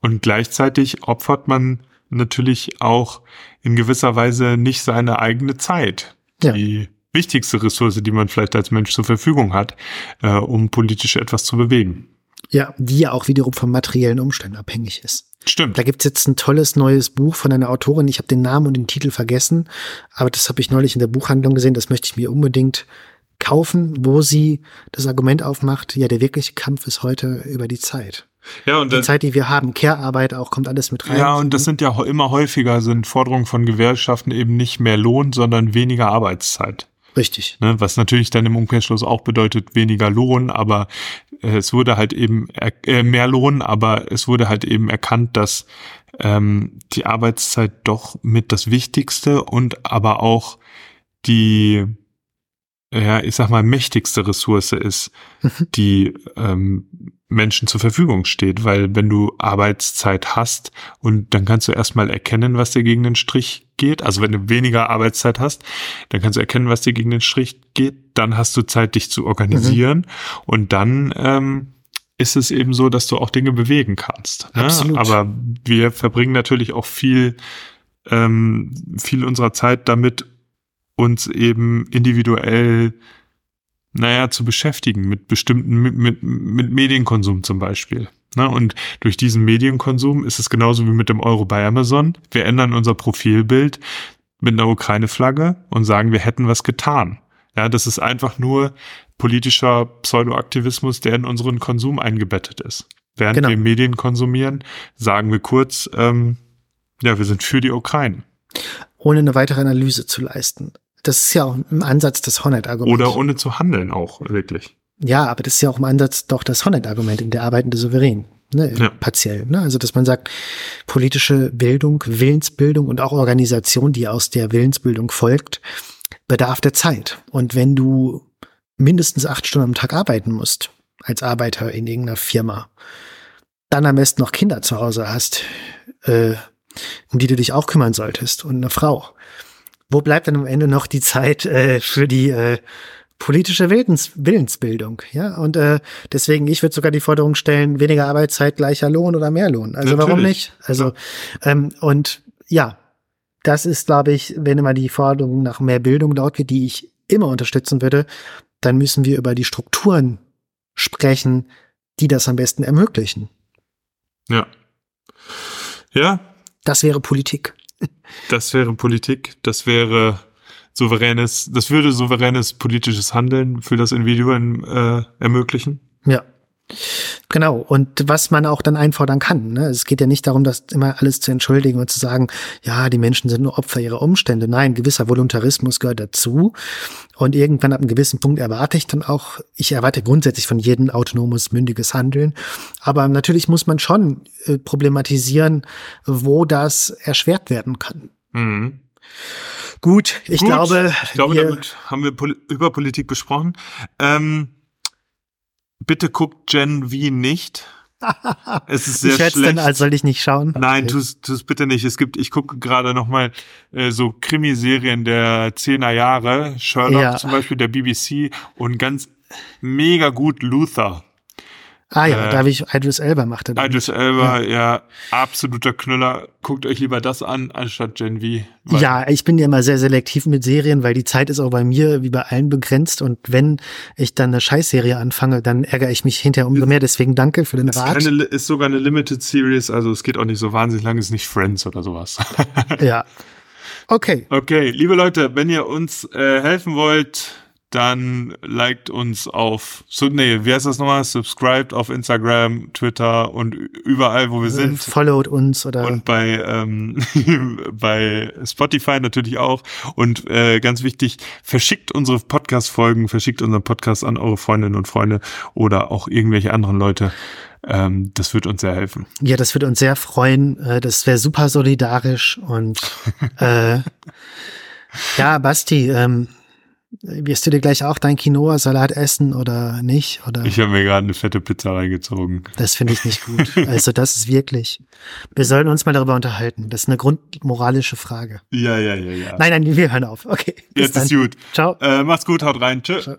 und gleichzeitig opfert man natürlich auch in gewisser Weise nicht seine eigene Zeit. Ja. Die wichtigste Ressource, die man vielleicht als Mensch zur Verfügung hat, äh, um politisch etwas zu bewegen. Ja, die ja auch wiederum von materiellen Umständen abhängig ist. Stimmt. Da gibt's jetzt ein tolles neues Buch von einer Autorin. Ich habe den Namen und den Titel vergessen, aber das habe ich neulich in der Buchhandlung gesehen. Das möchte ich mir unbedingt kaufen, wo sie das Argument aufmacht, ja, der wirkliche Kampf ist heute über die Zeit. Ja, und die Zeit, die wir haben, Care-Arbeit auch, kommt alles mit rein. Ja, und das sind ja immer häufiger, sind Forderungen von Gewerkschaften eben nicht mehr Lohn, sondern weniger Arbeitszeit. Richtig. Ne, was natürlich dann im Umkehrschluss auch bedeutet weniger Lohn, aber äh, es wurde halt eben äh, mehr Lohn, aber es wurde halt eben erkannt, dass ähm, die Arbeitszeit doch mit das Wichtigste und aber auch die ja, ich sag mal, mächtigste Ressource ist, mhm. die ähm, Menschen zur Verfügung steht, weil wenn du Arbeitszeit hast und dann kannst du erstmal erkennen, was dir gegen den Strich geht. Also wenn du weniger Arbeitszeit hast, dann kannst du erkennen, was dir gegen den Strich geht. Dann hast du Zeit, dich zu organisieren mhm. und dann ähm, ist es eben so, dass du auch Dinge bewegen kannst. Ne? Absolut. Aber wir verbringen natürlich auch viel ähm, viel unserer Zeit damit, uns eben individuell naja, zu beschäftigen mit bestimmten, mit, mit, mit Medienkonsum zum Beispiel. Ne? Und durch diesen Medienkonsum ist es genauso wie mit dem Euro bei Amazon. Wir ändern unser Profilbild mit einer Ukraine-Flagge und sagen, wir hätten was getan. Ja, das ist einfach nur politischer Pseudoaktivismus, der in unseren Konsum eingebettet ist. Während genau. wir Medien konsumieren, sagen wir kurz, ähm, ja, wir sind für die Ukraine. Ohne eine weitere Analyse zu leisten. Das ist ja auch im Ansatz des Honnet-Arguments. Oder ohne zu handeln auch, wirklich. Ja, aber das ist ja auch im Ansatz doch das Honnet-Argument in der arbeitende Souverän. Ne, ja. partiell. Ne? Also, dass man sagt, politische Bildung, Willensbildung und auch Organisation, die aus der Willensbildung folgt, bedarf der Zeit. Und wenn du mindestens acht Stunden am Tag arbeiten musst, als Arbeiter in irgendeiner Firma, dann am besten noch Kinder zu Hause hast, äh, um die du dich auch kümmern solltest und eine Frau, wo bleibt dann am Ende noch die Zeit äh, für die äh, politische Willens Willensbildung? Ja, und äh, deswegen, ich würde sogar die Forderung stellen, weniger Arbeitszeit, gleicher Lohn oder mehr Lohn. Also Natürlich. warum nicht? Also, ähm, und ja, das ist, glaube ich, wenn immer die Forderung nach mehr Bildung laut wird, die ich immer unterstützen würde, dann müssen wir über die Strukturen sprechen, die das am besten ermöglichen. Ja. Ja. Das wäre Politik. Das wäre Politik, das wäre souveränes, das würde souveränes politisches Handeln für das Individuum äh, ermöglichen. Ja. Genau, und was man auch dann einfordern kann. Ne? Es geht ja nicht darum, das immer alles zu entschuldigen und zu sagen, ja, die Menschen sind nur Opfer ihrer Umstände. Nein, gewisser Voluntarismus gehört dazu. Und irgendwann ab einem gewissen Punkt erwarte ich dann auch, ich erwarte grundsätzlich von jedem autonomes, mündiges Handeln. Aber natürlich muss man schon äh, problematisieren, wo das erschwert werden kann. Mhm. Gut, ich Gut, glaube. Ich glaube, damit haben wir Pol über Politik besprochen. Ähm, bitte guckt Gen V nicht. es ist sehr ich schlecht. Dann, als soll ich nicht schauen? Nein, okay. tu's, tu's bitte nicht. Es gibt, ich gucke gerade noch mal äh, so Krimiserien der 10er Jahre, Sherlock ja. zum Beispiel der BBC und ganz mega gut Luther. Ah ja, äh, da habe ich Idris Elba machte. Dann. Idris Elba, ja. ja. absoluter Knüller. Guckt euch lieber das an, anstatt Gen V. Ja, ich bin ja immer sehr selektiv mit Serien, weil die Zeit ist auch bei mir wie bei allen begrenzt. Und wenn ich dann eine Scheißserie anfange, dann ärgere ich mich hinterher umso mehr. Deswegen danke für den Rat. Ist, keine, ist sogar eine Limited Series, also es geht auch nicht so wahnsinnig lang, ist nicht Friends oder sowas. ja. Okay. Okay, liebe Leute, wenn ihr uns äh, helfen wollt, dann liked uns auf, so, nee, wie heißt das nochmal? Subscribed auf Instagram, Twitter und überall, wo wir sind. Followed uns oder. Und bei, ähm, bei Spotify natürlich auch. Und äh, ganz wichtig, verschickt unsere Podcast-Folgen, verschickt unseren Podcast an eure Freundinnen und Freunde oder auch irgendwelche anderen Leute. Ähm, das wird uns sehr helfen. Ja, das würde uns sehr freuen. Äh, das wäre super solidarisch und äh, ja, Basti, ähm, wirst du dir gleich auch dein Quinoa-Salat essen oder nicht? Oder? Ich habe mir gerade eine fette Pizza reingezogen. Das finde ich nicht gut. Also das ist wirklich. Wir sollen uns mal darüber unterhalten. Das ist eine grundmoralische Frage. Ja, ja, ja, ja. Nein, nein, wir hören auf. Okay. Jetzt dann. ist gut. Ciao. Äh, macht's gut, haut rein. Tschö. Ciao.